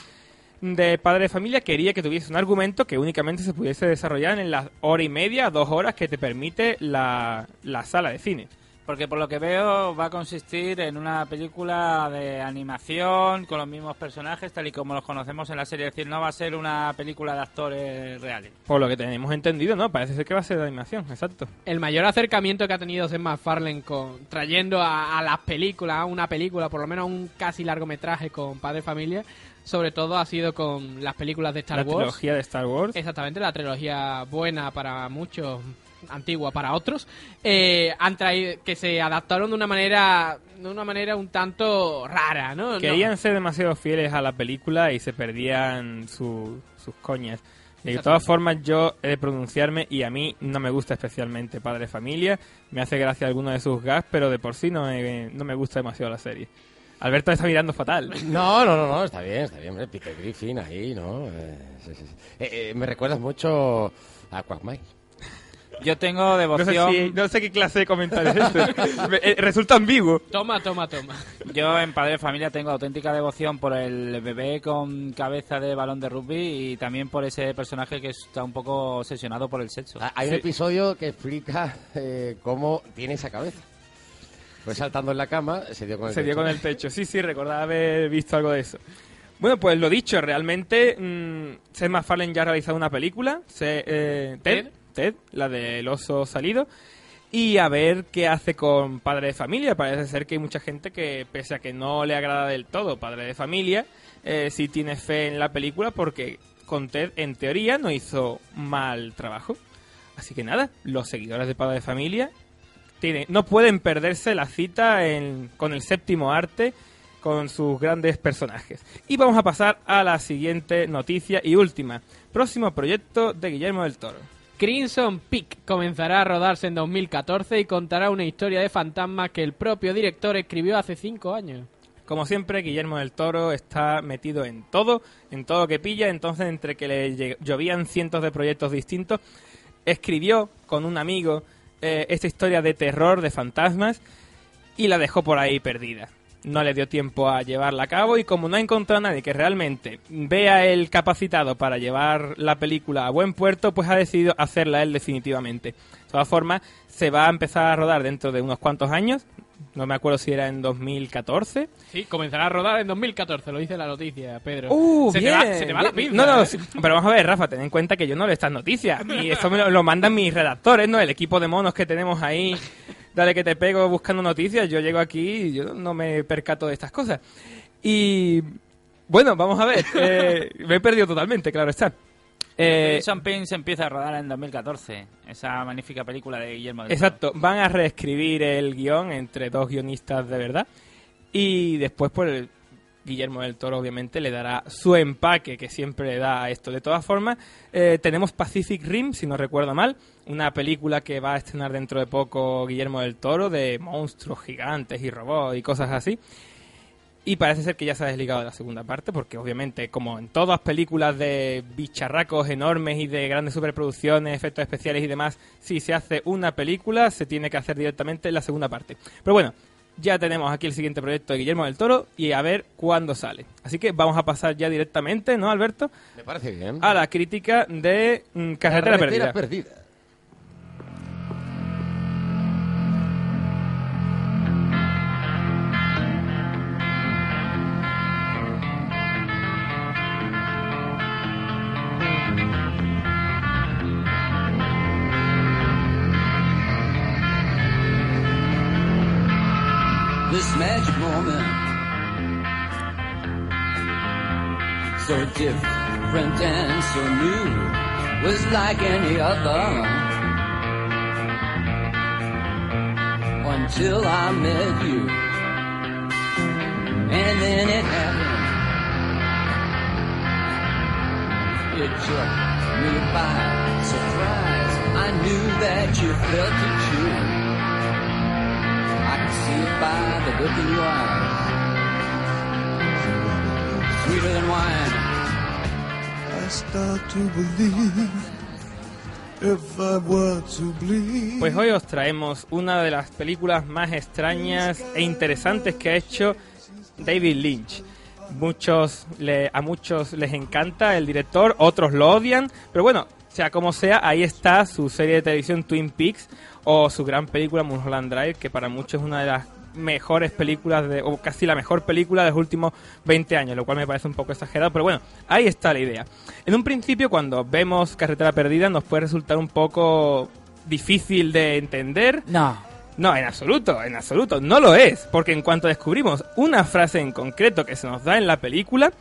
de padre de familia quería que tuviese un argumento que únicamente se pudiese desarrollar en las hora y media, dos horas que te permite la, la sala de cine. Porque por lo que veo va a consistir en una película de animación con los mismos personajes, tal y como los conocemos en la serie. Es decir, no va a ser una película de actores reales. Por lo que tenemos entendido, ¿no? Parece ser que va a ser de animación, exacto. El mayor acercamiento que ha tenido Seth MacFarlane con trayendo a, a las películas, a una película, por lo menos un casi largometraje con Padre Familia, sobre todo ha sido con las películas de Star la Wars. trilogía de Star Wars. Exactamente, la trilogía buena para muchos, antigua para otros, eh, han traído que se adaptaron de una manera, de una manera un tanto rara, ¿no? Querían No. ser demasiado fieles a la película y se perdían su- sus coñas. De todas formas, yo he de pronunciarme y a mí no me gusta especialmente Padre Familia. Me hace gracia alguno de sus gags, pero de por sí no me, no me gusta demasiado la serie. Alberto está mirando fatal. No, no, no, no, está bien, está bien, Peter Griffin ahí, ¿no? Eh, sí, sí, sí. Eh, eh, me recuerdas mucho a Quagmire. Yo tengo No sé, devoción. si- no sé qué clase de comentario es este. Me- eh, Resulta ambiguo. Toma, toma, toma. Yo en Padre de Familia tengo auténtica devoción por el bebé con cabeza de balón de rugby y también por ese personaje que está un poco obsesionado por el sexo. Ah, Hay un episodio que explica eh, cómo tiene esa cabeza. Fue saltando en la cama, se dio con el Se dio techo. con el techo. Sí, sí, recordaba haber visto algo de eso. Bueno, pues lo dicho, realmente mm, Seth MacFarlane ya ha realizado una película, se- eh, Ted, Ted, la del oso salido, y a ver qué hace con Padre de Familia. Parece ser que hay mucha gente que, pese a que no le agrada del todo Padre de Familia, eh, sí tiene fe en la película porque con Ted, en teoría, no hizo mal trabajo. Así que nada, los seguidores de Padre de Familia tiene- no pueden perderse la cita en- con el séptimo arte, con sus grandes personajes. Y vamos a pasar a la siguiente noticia y última. Próximo proyecto de Guillermo del Toro. Crimson Peak comenzará a rodarse en 2014 y contará una historia de fantasmas que el propio director escribió hace cinco años. Como siempre, Guillermo del Toro está metido en todo, en todo que pilla, entonces entre que le llovían cientos de proyectos distintos, escribió con un amigo eh, esta historia de terror, de fantasmas, y la dejó por ahí perdida. No le dio tiempo a llevarla a cabo y como no ha encontrado a nadie que realmente vea el capacitado para llevar la película a buen puerto, pues ha decidido hacerla él definitivamente. De todas formas, se va a empezar a rodar dentro de unos cuantos años. No me acuerdo si era en 2014. Sí, comenzará a rodar en 2014, lo dice la noticia, Pedro. Uh, se, bien. Te va, se te va la pinza. No, no, ¿eh? pero vamos a ver, Rafa, ten en cuenta que yo no leo estas noticias. Y esto me lo, lo mandan mis redactores, ¿no? El equipo de monos que tenemos ahí. Dale que te pego buscando noticias. Yo llego aquí y yo no me percato de estas cosas. Y bueno, vamos a ver. eh, me he perdido totalmente, claro está. Eh, Pin se empieza a rodar en 2014. Esa magnífica película de Guillermo del Exacto, van a reescribir el guion entre dos guionistas de verdad y después pues el- Guillermo del Toro obviamente le dará su empaque que siempre le da a esto. De todas formas, eh, tenemos Pacific Rim, si no recuerdo mal, una película que va a estrenar dentro de poco Guillermo del Toro de monstruos gigantes y robots y cosas así. Y parece ser que ya se ha desligado de la segunda parte, porque obviamente, como en todas películas de bicharracos enormes y de grandes superproducciones, efectos especiales y demás, si se hace una película, se tiene que hacer directamente la segunda parte. Pero bueno, ya tenemos aquí el siguiente proyecto de Guillermo del Toro y a ver cuándo sale. Así que vamos a pasar ya directamente, ¿no, Alberto? Me parece bien. A la crítica de mm, Carretera, Carretera Perdida. perdida. Pues hoy os traemos una de las películas más extrañas e interesantes que ha hecho David Lynch. Muchos le- a muchos les encanta el director, otros lo odian, pero bueno, sea como sea, ahí está su serie de televisión Twin Peaks o su gran película Mulholland Drive, que para muchos es una de las mejores películas de, o casi la mejor película de los últimos 20 años, lo cual me parece un poco exagerado, pero bueno, ahí está la idea. En un principio, cuando vemos Carretera Perdida, nos puede resultar un poco difícil de entender. No. No, en absoluto, en absoluto, no lo es, porque en cuanto descubrimos una frase en concreto que se nos da en la película,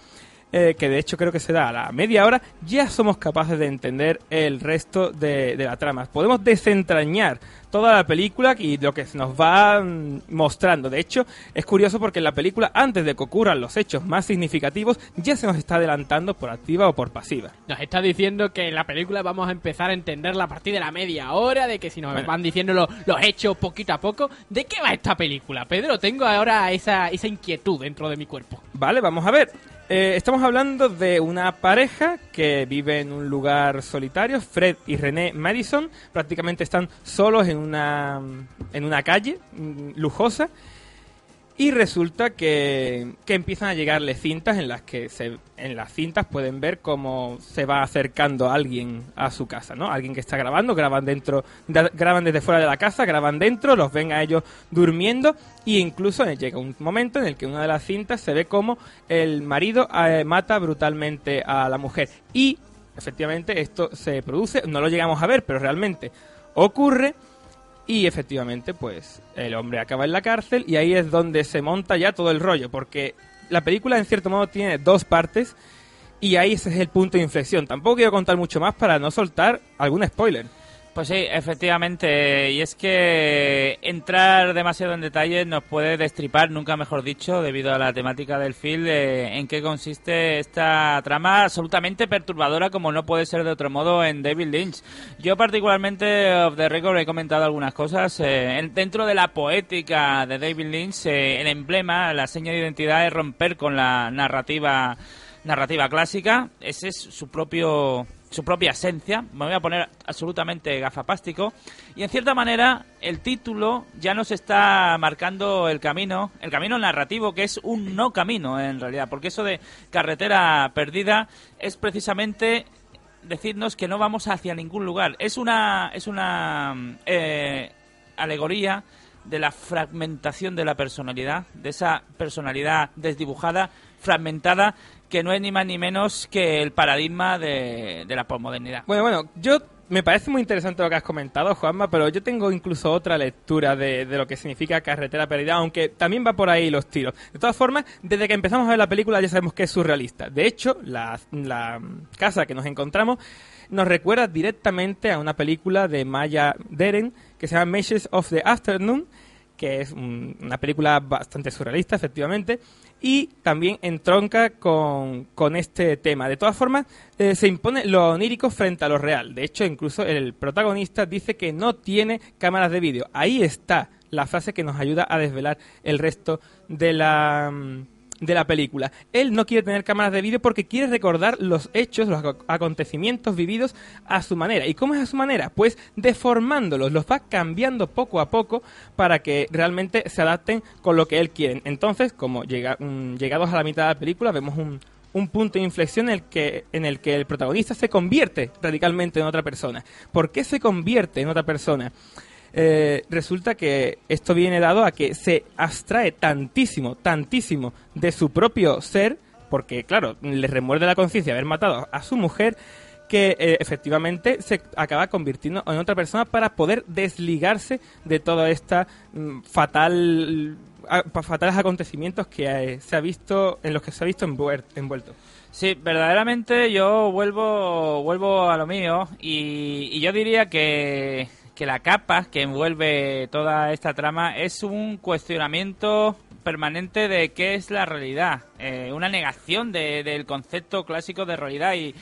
eh, que de hecho creo que se da a la media hora, ya somos capaces de entender el resto de, de la trama. Podemos desentrañar toda la película y lo que se nos va mostrando. De hecho, es curioso porque en la película, antes de que ocurran los hechos más significativos, ya se nos está adelantando por activa o por pasiva. Nos está diciendo que en la película vamos a empezar a entenderla a partir de la media hora, de que si nos Bueno. van diciendo lo- los hechos poquito a poco. ¿De qué va esta película, Pedro? Tengo ahora esa, esa inquietud dentro de mi cuerpo. Vale, vamos a ver. Eh, estamos hablando de una pareja que vive en un lugar solitario, Fred y René Madison, prácticamente están solos en una, en una calle mm, lujosa y resulta que, que empiezan a llegarle cintas en las que se, en las cintas pueden ver cómo se va acercando alguien a su casa, ¿no? Alguien que está grabando, graban dentro, graban desde fuera de la casa, graban dentro, los ven a ellos durmiendo y incluso llega un momento en el que una de las cintas se ve como el marido eh, mata brutalmente a la mujer y efectivamente esto se produce, no lo llegamos a ver, pero realmente ocurre y efectivamente, pues el hombre acaba en la cárcel y ahí es donde se monta ya todo el rollo, porque la película en cierto modo tiene dos partes y ahí ese es el punto de inflexión. Tampoco quiero contar mucho más para no soltar algún spoiler. Pues sí, efectivamente. Y es que entrar demasiado en detalle nos puede destripar, nunca mejor dicho, debido a la temática del film, eh, en qué consiste esta trama absolutamente perturbadora, como no puede ser de otro modo en David Lynch. Yo, particularmente, of the record, he comentado algunas cosas. eh, en- dentro de la poética de David Lynch, eh, el emblema, la seña de identidad es romper con la narrativa narrativa clásica. Ese es su propio su propia esencia. Me voy a poner absolutamente gafapástico. Y en cierta manera, el título ya nos está marcando el camino, el camino narrativo, que es un no camino en realidad. Porque eso de carretera perdida es precisamente decirnos que no vamos hacia ningún lugar. Es una, es una eh, alegoría de la fragmentación de la personalidad, de esa personalidad desdibujada, fragmentada, que no es ni más ni menos que el paradigma de, de la posmodernidad. Bueno, bueno, yo me parece muy interesante lo que has comentado, Juanma, pero yo tengo incluso otra lectura de, de lo que significa carretera perdida, aunque también va por ahí los tiros. De todas formas, desde que empezamos a ver la película ya sabemos que es surrealista. De hecho, la, la casa que nos encontramos nos recuerda directamente a una película de Maya Deren que se llama Meshes of the Afternoon, que es un- una película bastante surrealista, efectivamente, y también entronca con, con este tema. De todas formas, eh, se impone lo onírico frente a lo real. De hecho, incluso el protagonista dice que no tiene cámaras de vídeo. Ahí está la frase que nos ayuda a desvelar el resto de la mm, de la película. Él no quiere tener cámaras de vídeo porque quiere recordar los hechos, los ac- acontecimientos vividos a su manera. ¿Y cómo es a su manera? Pues deformándolos, los va cambiando poco a poco para que realmente se adapten con lo que él quiere. Entonces, como mm, llegados a la mitad de la película, vemos un, un punto de inflexión en el, que, en el que el protagonista se convierte radicalmente en otra persona. ¿Por qué se convierte en otra persona? Eh, resulta que esto viene dado a que se abstrae tantísimo, tantísimo de su propio ser, porque claro, le remuerde la conciencia haber matado a su mujer, que eh, efectivamente se acaba convirtiendo en otra persona para poder desligarse de toda esta mm, fatal fatales acontecimientos que eh, se ha visto en los que se ha visto envuelto. Sí, verdaderamente yo vuelvo, vuelvo a lo mío y yo diría que, que la capa que envuelve toda esta trama es un cuestionamiento permanente de qué es la realidad, eh, una negación de- del concepto clásico de realidad y,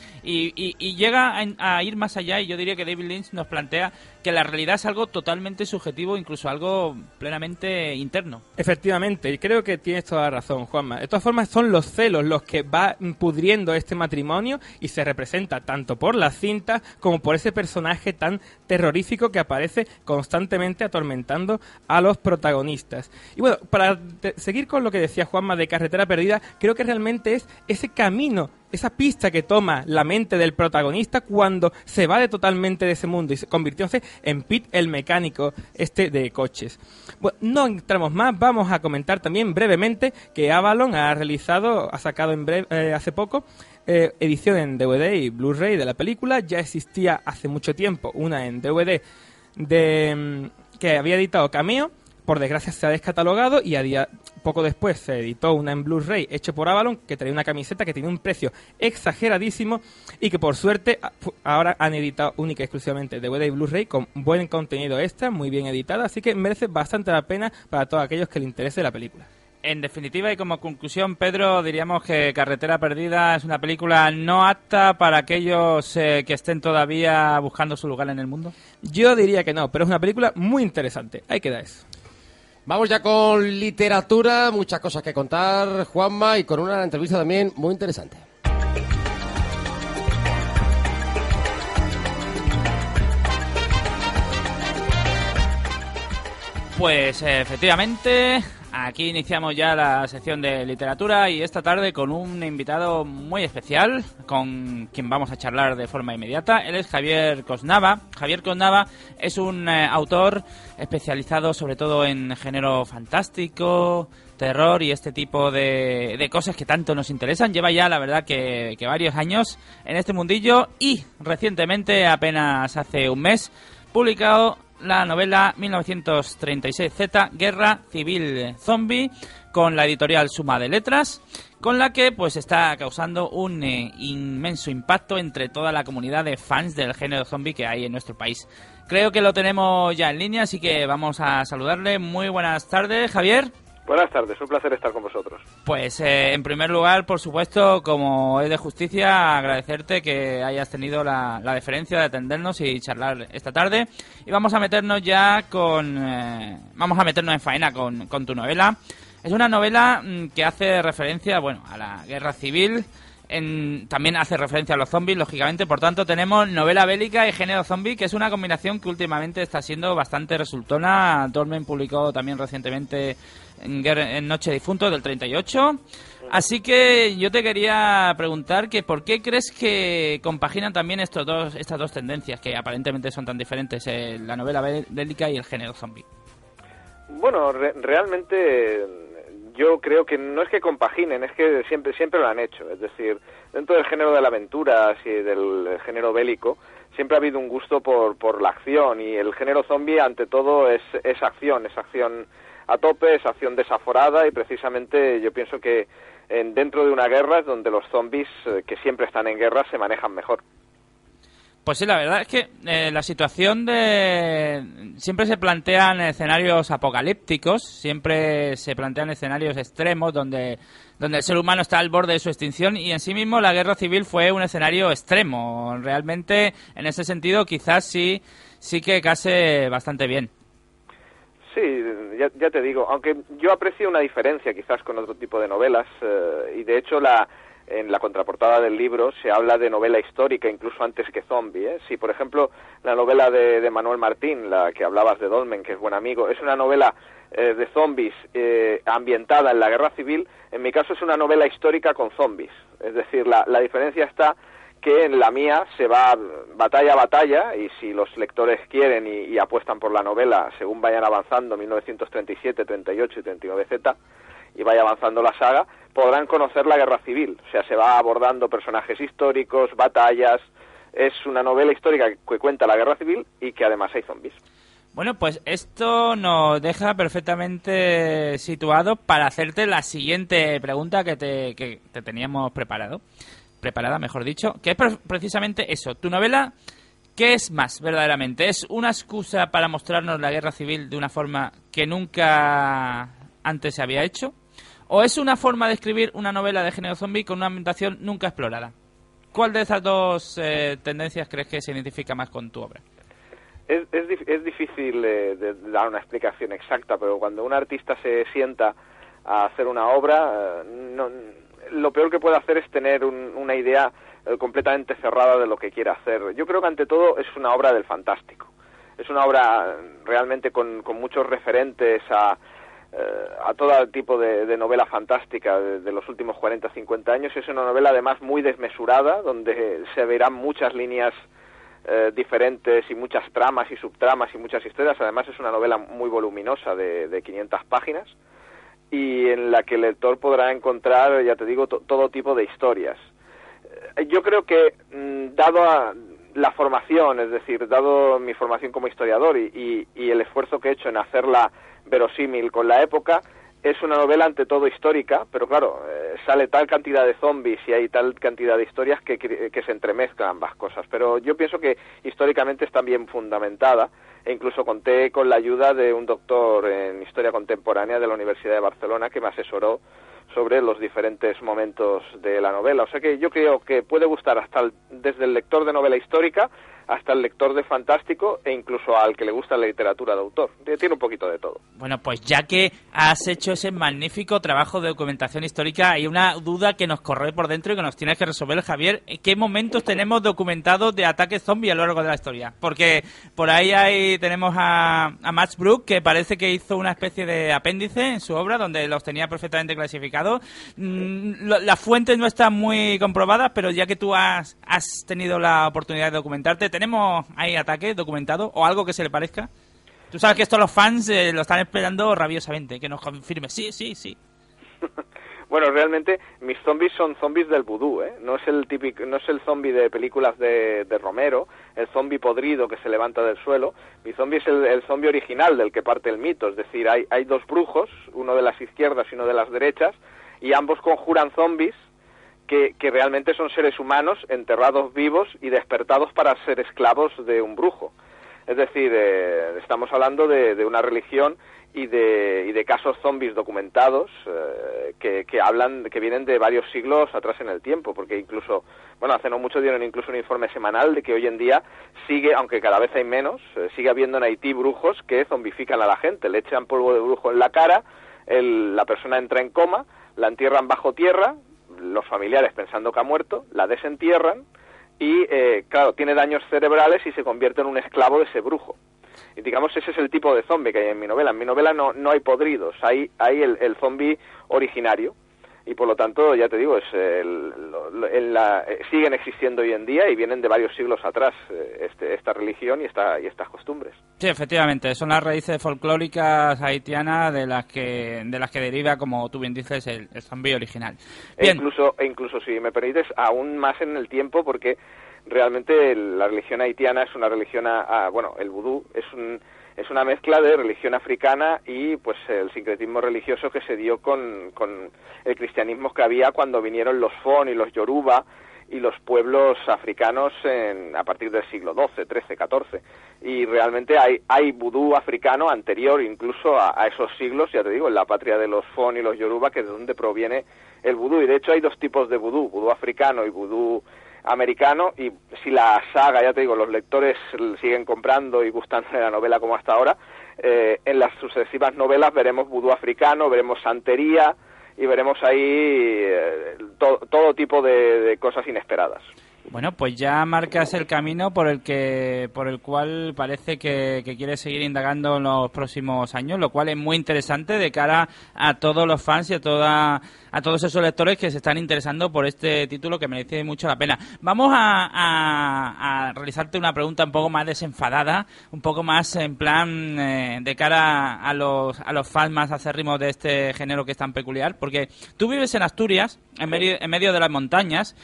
llega a, a ir más allá y yo diría que David Lynch nos plantea que la realidad es algo totalmente subjetivo, incluso algo plenamente interno. Efectivamente, y creo que tienes toda la razón, Juanma. De todas formas, son los celos los que va pudriendo este matrimonio y se representa tanto por la cinta como por ese personaje tan terrorífico que aparece constantemente atormentando a los protagonistas. Y bueno, para seguir con lo que decía Juanma de Carretera Perdida, creo que realmente es ese camino esa pista que toma la mente del protagonista cuando se va de totalmente de ese mundo y se convirtiéndose en Pete el mecánico este de coches. Bueno, no entramos más, vamos a comentar también brevemente que Avalon ha realizado, ha sacado en breve, eh, hace poco eh, edición en DVD y Blu-ray de la película. Ya existía hace mucho tiempo una en DVD de mm, que había editado Cameo. Por desgracia se ha descatalogado y a día poco después se editó una en Blu-ray hecho por Avalon que traía una camiseta que tiene un precio exageradísimo y que por suerte ahora han editado única y exclusivamente DVD y Blu-ray con buen contenido extra, muy bien editada, así que merece bastante la pena para todos aquellos que les interese la película. En definitiva y como conclusión, Pedro, diríamos que Carretera Perdida es una película no apta para aquellos eh, que estén todavía buscando su lugar en el mundo. Yo diría que no, pero es una película muy interesante. Ahí queda eso. Vamos ya con literatura, muchas cosas que contar, Juanma, y con una entrevista también muy interesante. Pues eh, efectivamente, aquí iniciamos ya la sección de literatura y esta tarde con un invitado muy especial con quien vamos a charlar de forma inmediata. Él es Javier Cosnava. Javier Cosnava es un eh, autor especializado sobre todo en género fantástico, terror y este tipo de, de cosas que tanto nos interesan. Lleva ya, la verdad, que, que varios años en este mundillo y recientemente, apenas hace un mes, publicado la novela 1936Z, Guerra Civil Zombie, con la editorial Suma de Letras, con la que pues está causando un eh, inmenso impacto entre toda la comunidad de fans del género zombie que hay en nuestro país. Creo que lo tenemos ya en línea, así que vamos a saludarle. Muy buenas tardes, Javier. Buenas tardes, un placer estar con vosotros. Pues eh, en primer lugar, por supuesto, como es de justicia, agradecerte que hayas tenido la, la deferencia de atendernos y charlar esta tarde. Y vamos a meternos ya con... eh, vamos a meternos en faena con, con tu novela. Es una novela mm, que hace referencia, bueno, a la guerra civil en- también hace referencia a los zombies, lógicamente. Por tanto, tenemos novela bélica y género zombie, que es una combinación que últimamente está siendo bastante resultona. Dolmen publicó también recientemente en, en Noche de Difuntos del 38. Así que yo te quería preguntar que por qué crees que compaginan también estos dos, estas dos tendencias que aparentemente son tan diferentes, eh, la novela bé- bélica y el género zombie. Bueno, re- realmente yo creo que no es que compaginen, es que siempre siempre lo han hecho. Es decir, dentro del género de la aventura y del género bélico, siempre ha habido un gusto por, por la acción y el género zombie ante todo es, es acción, es acción a tope, es acción desaforada y precisamente yo pienso que en, dentro de una guerra es donde los zombies eh, que siempre están en guerra se manejan mejor. Pues sí, la verdad es que eh, la situación de... Siempre se plantean escenarios apocalípticos, siempre se plantean escenarios extremos donde, donde el ser humano está al borde de su extinción y en sí mismo la guerra civil fue un escenario extremo. Realmente, en ese sentido, quizás sí, sí que case bastante bien. Sí, ya, te digo, aunque yo aprecio una diferencia quizás con otro tipo de novelas eh, y de hecho la en la contraportada del libro se habla de novela histórica incluso antes que zombie. ¿eh? Si por ejemplo la novela de, de Manuel Martín, la que hablabas de Dolmen, que es buen amigo, es una novela eh, de zombies eh, ambientada en la guerra civil, en mi caso es una novela histórica con zombies. Es decir, la, la diferencia está que en la mía se va batalla a batalla y si los lectores quieren y, y apuestan por la novela según vayan avanzando 1937, 38 y 39Z y vaya avanzando la saga, podrán conocer la guerra civil. O sea, se va abordando personajes históricos, batallas. Es una novela histórica que cuenta la guerra civil y que además hay zombies. Bueno, pues esto nos deja perfectamente situado para hacerte la siguiente pregunta que te, que te teníamos preparado. Preparada, mejor dicho. Que es pre- precisamente eso. Tu novela, ¿qué es más verdaderamente? ¿Es una excusa para mostrarnos la guerra civil de una forma que nunca antes se había hecho? ¿O es una forma de escribir una novela de género zombie con una ambientación nunca explorada? ¿Cuál de esas dos eh, tendencias crees que se identifica más con tu obra? Es, es, es difícil eh, de dar una explicación exacta, pero cuando un artista se sienta a hacer una obra, eh, no- lo peor que puede hacer es tener un- una idea eh, completamente cerrada de lo que quiere hacer. Yo creo que ante todo es una obra del fantástico. Es una obra eh, realmente con, con muchos referentes a, a todo tipo de, novela fantástica de, de los últimos 40 50 años. Es una novela además muy desmesurada, donde se verán muchas líneas eh, diferentes y muchas tramas y subtramas y muchas historias. Además es una novela muy voluminosa de, de 500 páginas y en la que el lector podrá encontrar, ya te digo, to- todo tipo de historias. Eh, Yo creo que, mm, dado a la formación, es decir, dado mi formación como historiador y, y- y el esfuerzo que he hecho en hacerla verosímil con la época, es una novela ante todo histórica, pero claro, eh, sale tal cantidad de zombies y hay tal cantidad de historias que, que, que se entremezclan ambas cosas. Pero yo pienso que históricamente está bien fundamentada e incluso conté con la ayuda de un doctor en historia contemporánea de la Universidad de Barcelona que me asesoró sobre los diferentes momentos de la novela. O sea que yo creo que puede gustar hasta desde el lector de novela histórica hasta el lector de fantástico e incluso al que le gusta la literatura de autor. Tiene un poquito de todo. Bueno, pues ya que has hecho ese magnífico trabajo de documentación histórica, hay una duda que nos corre por dentro y que nos tienes que resolver, Javier. ¿En ¿Qué momentos tenemos documentados de ataques zombies a lo largo de la historia? Porque por ahí hay, tenemos a, a Max Brook, que parece que hizo una especie de apéndice en su obra, donde los tenía perfectamente clasificados. Mm, las fuentes no están muy comprobadas, pero ya que tú has, has tenido la oportunidad de documentarte, ¿tenemos ahí ataques documentados o algo que se le parezca? Tú sabes que esto los fans eh, lo están esperando rabiosamente, que nos confirme. Sí, sí, sí. Bueno, realmente mis zombies son zombies del vudú, ¿eh? No es el típico, no es el zombie de películas de, de Romero, el zombie podrido que se levanta del suelo. Mi zombie es el, el zombie original del que parte el mito, es decir, hay, hay dos brujos, uno de las izquierdas y uno de las derechas, y ambos conjuran zombies que, realmente son seres humanos enterrados vivos y despertados para ser esclavos de un brujo. Es decir, eh, estamos hablando de, de una religión y de, y de casos zombies documentados eh, que, que hablan, que vienen de varios siglos atrás en el tiempo, porque incluso, bueno, hace no mucho dieron incluso un informe semanal de que hoy en día sigue, aunque cada vez hay menos, eh, sigue habiendo en Haití brujos que zombifican a la gente, le echan polvo de brujo en la cara, el- la persona entra en coma, la entierran bajo tierra, los familiares pensando que ha muerto, la desentierran y, eh, claro, tiene daños cerebrales y se convierte en un esclavo de ese brujo. Y digamos, ese es el tipo de zombie que hay en mi novela. En mi novela no, no hay podridos, hay, hay el, el zombie originario. Y por lo tanto, ya te digo, es el- el- la- eh, siguen existiendo hoy en día y vienen de varios siglos atrás eh, este, esta religión y, esta, y estas costumbres. Sí, efectivamente, son las raíces folclóricas haitianas de las que de las que deriva, como tú bien dices, el, el zombie original. E incluso, e incluso, si me permites, aún más en el tiempo, porque realmente la religión haitiana es una religión, a- a- bueno, el vudú es un es una mezcla de religión africana y pues el sincretismo religioso que se dio con, el cristianismo que había cuando vinieron los Fon y los Yoruba y los pueblos africanos en- a partir del siglo XII, XIII, XIV. Y realmente hay, hay vudú africano anterior incluso a, a esos siglos, ya te digo, en la patria de los Fon y los Yoruba, que es de donde proviene el vudú. Y de hecho hay dos tipos de vudú, vudú africano y vudú americano. Y si la saga, ya te digo, los lectores siguen comprando y gustando de la novela como hasta ahora, eh, en las sucesivas novelas veremos vudú africano, veremos santería y veremos ahí eh, to- todo tipo de cosas inesperadas. Bueno, pues ya marcas el camino por el que por el cual parece que, que quieres seguir indagando en los próximos años, lo cual es muy interesante de cara a todos los fans y a toda a todos esos lectores que se están interesando por este título que merece mucho la pena. Vamos a, a- a realizarte una pregunta un poco más desenfadada, un poco más en plan eh, de cara a los, a los fans más acérrimos de este género que es tan peculiar, porque tú vives en Asturias, en medio, en medio de las montañas,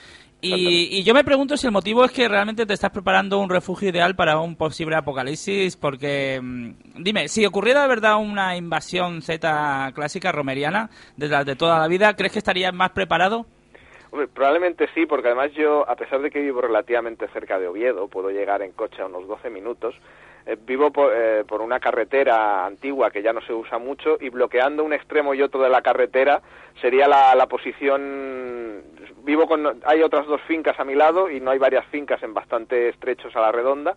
y, y yo me pregunto si el motivo es que realmente te estás preparando un refugio ideal para un posible apocalipsis, porque mm, dime, si ocurriera de verdad una invasión Z clásica romeriana, de las de toda la vida, ¿crees que estarías más preparado? Hombre, probablemente sí, porque además yo, a pesar de que vivo relativamente cerca de Oviedo, puedo llegar en coche a unos 12 minutos, eh, vivo por, eh, por una carretera antigua que ya no se usa mucho y bloqueando un extremo y otro de la carretera sería la, la posición... Vivo con... Hay otras dos fincas a mi lado y no hay varias fincas en bastante estrechos a la redonda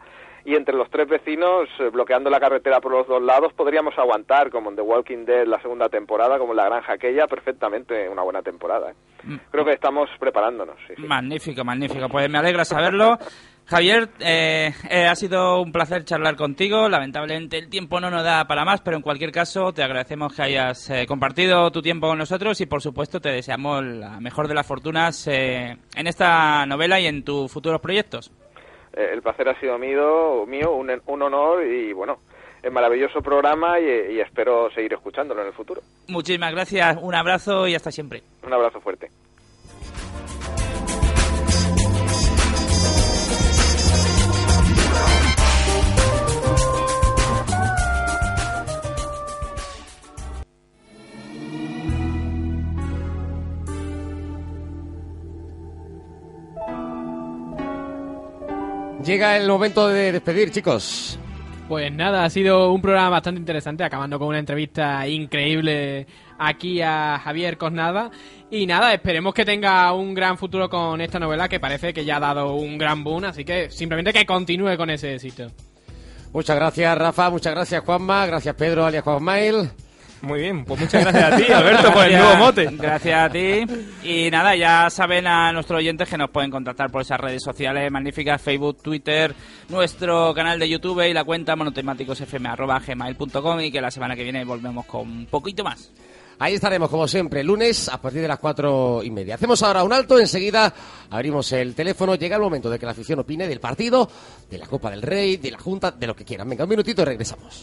y entre los tres vecinos, eh, bloqueando la carretera por los dos lados, podríamos aguantar, como en The Walking Dead la segunda temporada, como en La Granja aquella, perfectamente una buena temporada. ¿eh? Creo que estamos preparándonos. sí, sí. Magnífico, magnífico. Pues me alegra saberlo. Javier, eh, eh, ha sido un placer charlar contigo. Lamentablemente el tiempo no nos da para más, pero en cualquier caso te agradecemos que hayas eh, compartido tu tiempo con nosotros y por supuesto te deseamos la mejor de las fortunas eh, en esta novela y en tus futuros proyectos. El placer ha sido mío, mío un, un honor y bueno, es maravilloso programa y, y espero seguir escuchándolo en el futuro. Muchísimas gracias, un abrazo y hasta siempre. Un abrazo fuerte. Llega el momento de despedir, chicos. Pues nada, ha sido un programa bastante interesante, acabando con una entrevista increíble aquí a Javier Cosnada. Y nada, esperemos que tenga un gran futuro con esta novela que parece que ya ha dado un gran boom, así que simplemente que continúe con ese éxito. Muchas gracias, Rafa. Muchas gracias, Juanma. Gracias, Pedro, alias Juan Mail. Muy bien, pues muchas gracias a ti, Alberto, por el nuevo mote. Gracias a ti. Y nada, ya saben a nuestros oyentes que nos pueden contactar por esas redes sociales magníficas, Facebook, Twitter, nuestro canal de YouTube y la cuenta monotemáticosfm.gmail.com y que la semana que viene volvemos con un poquito más. Ahí estaremos, como siempre, lunes a partir de las cuatro y media. Hacemos ahora un alto, enseguida abrimos el teléfono. Llega el momento de que la afición opine del partido, de la Copa del Rey, de la Junta, de lo que quieran. Venga, un minutito y regresamos.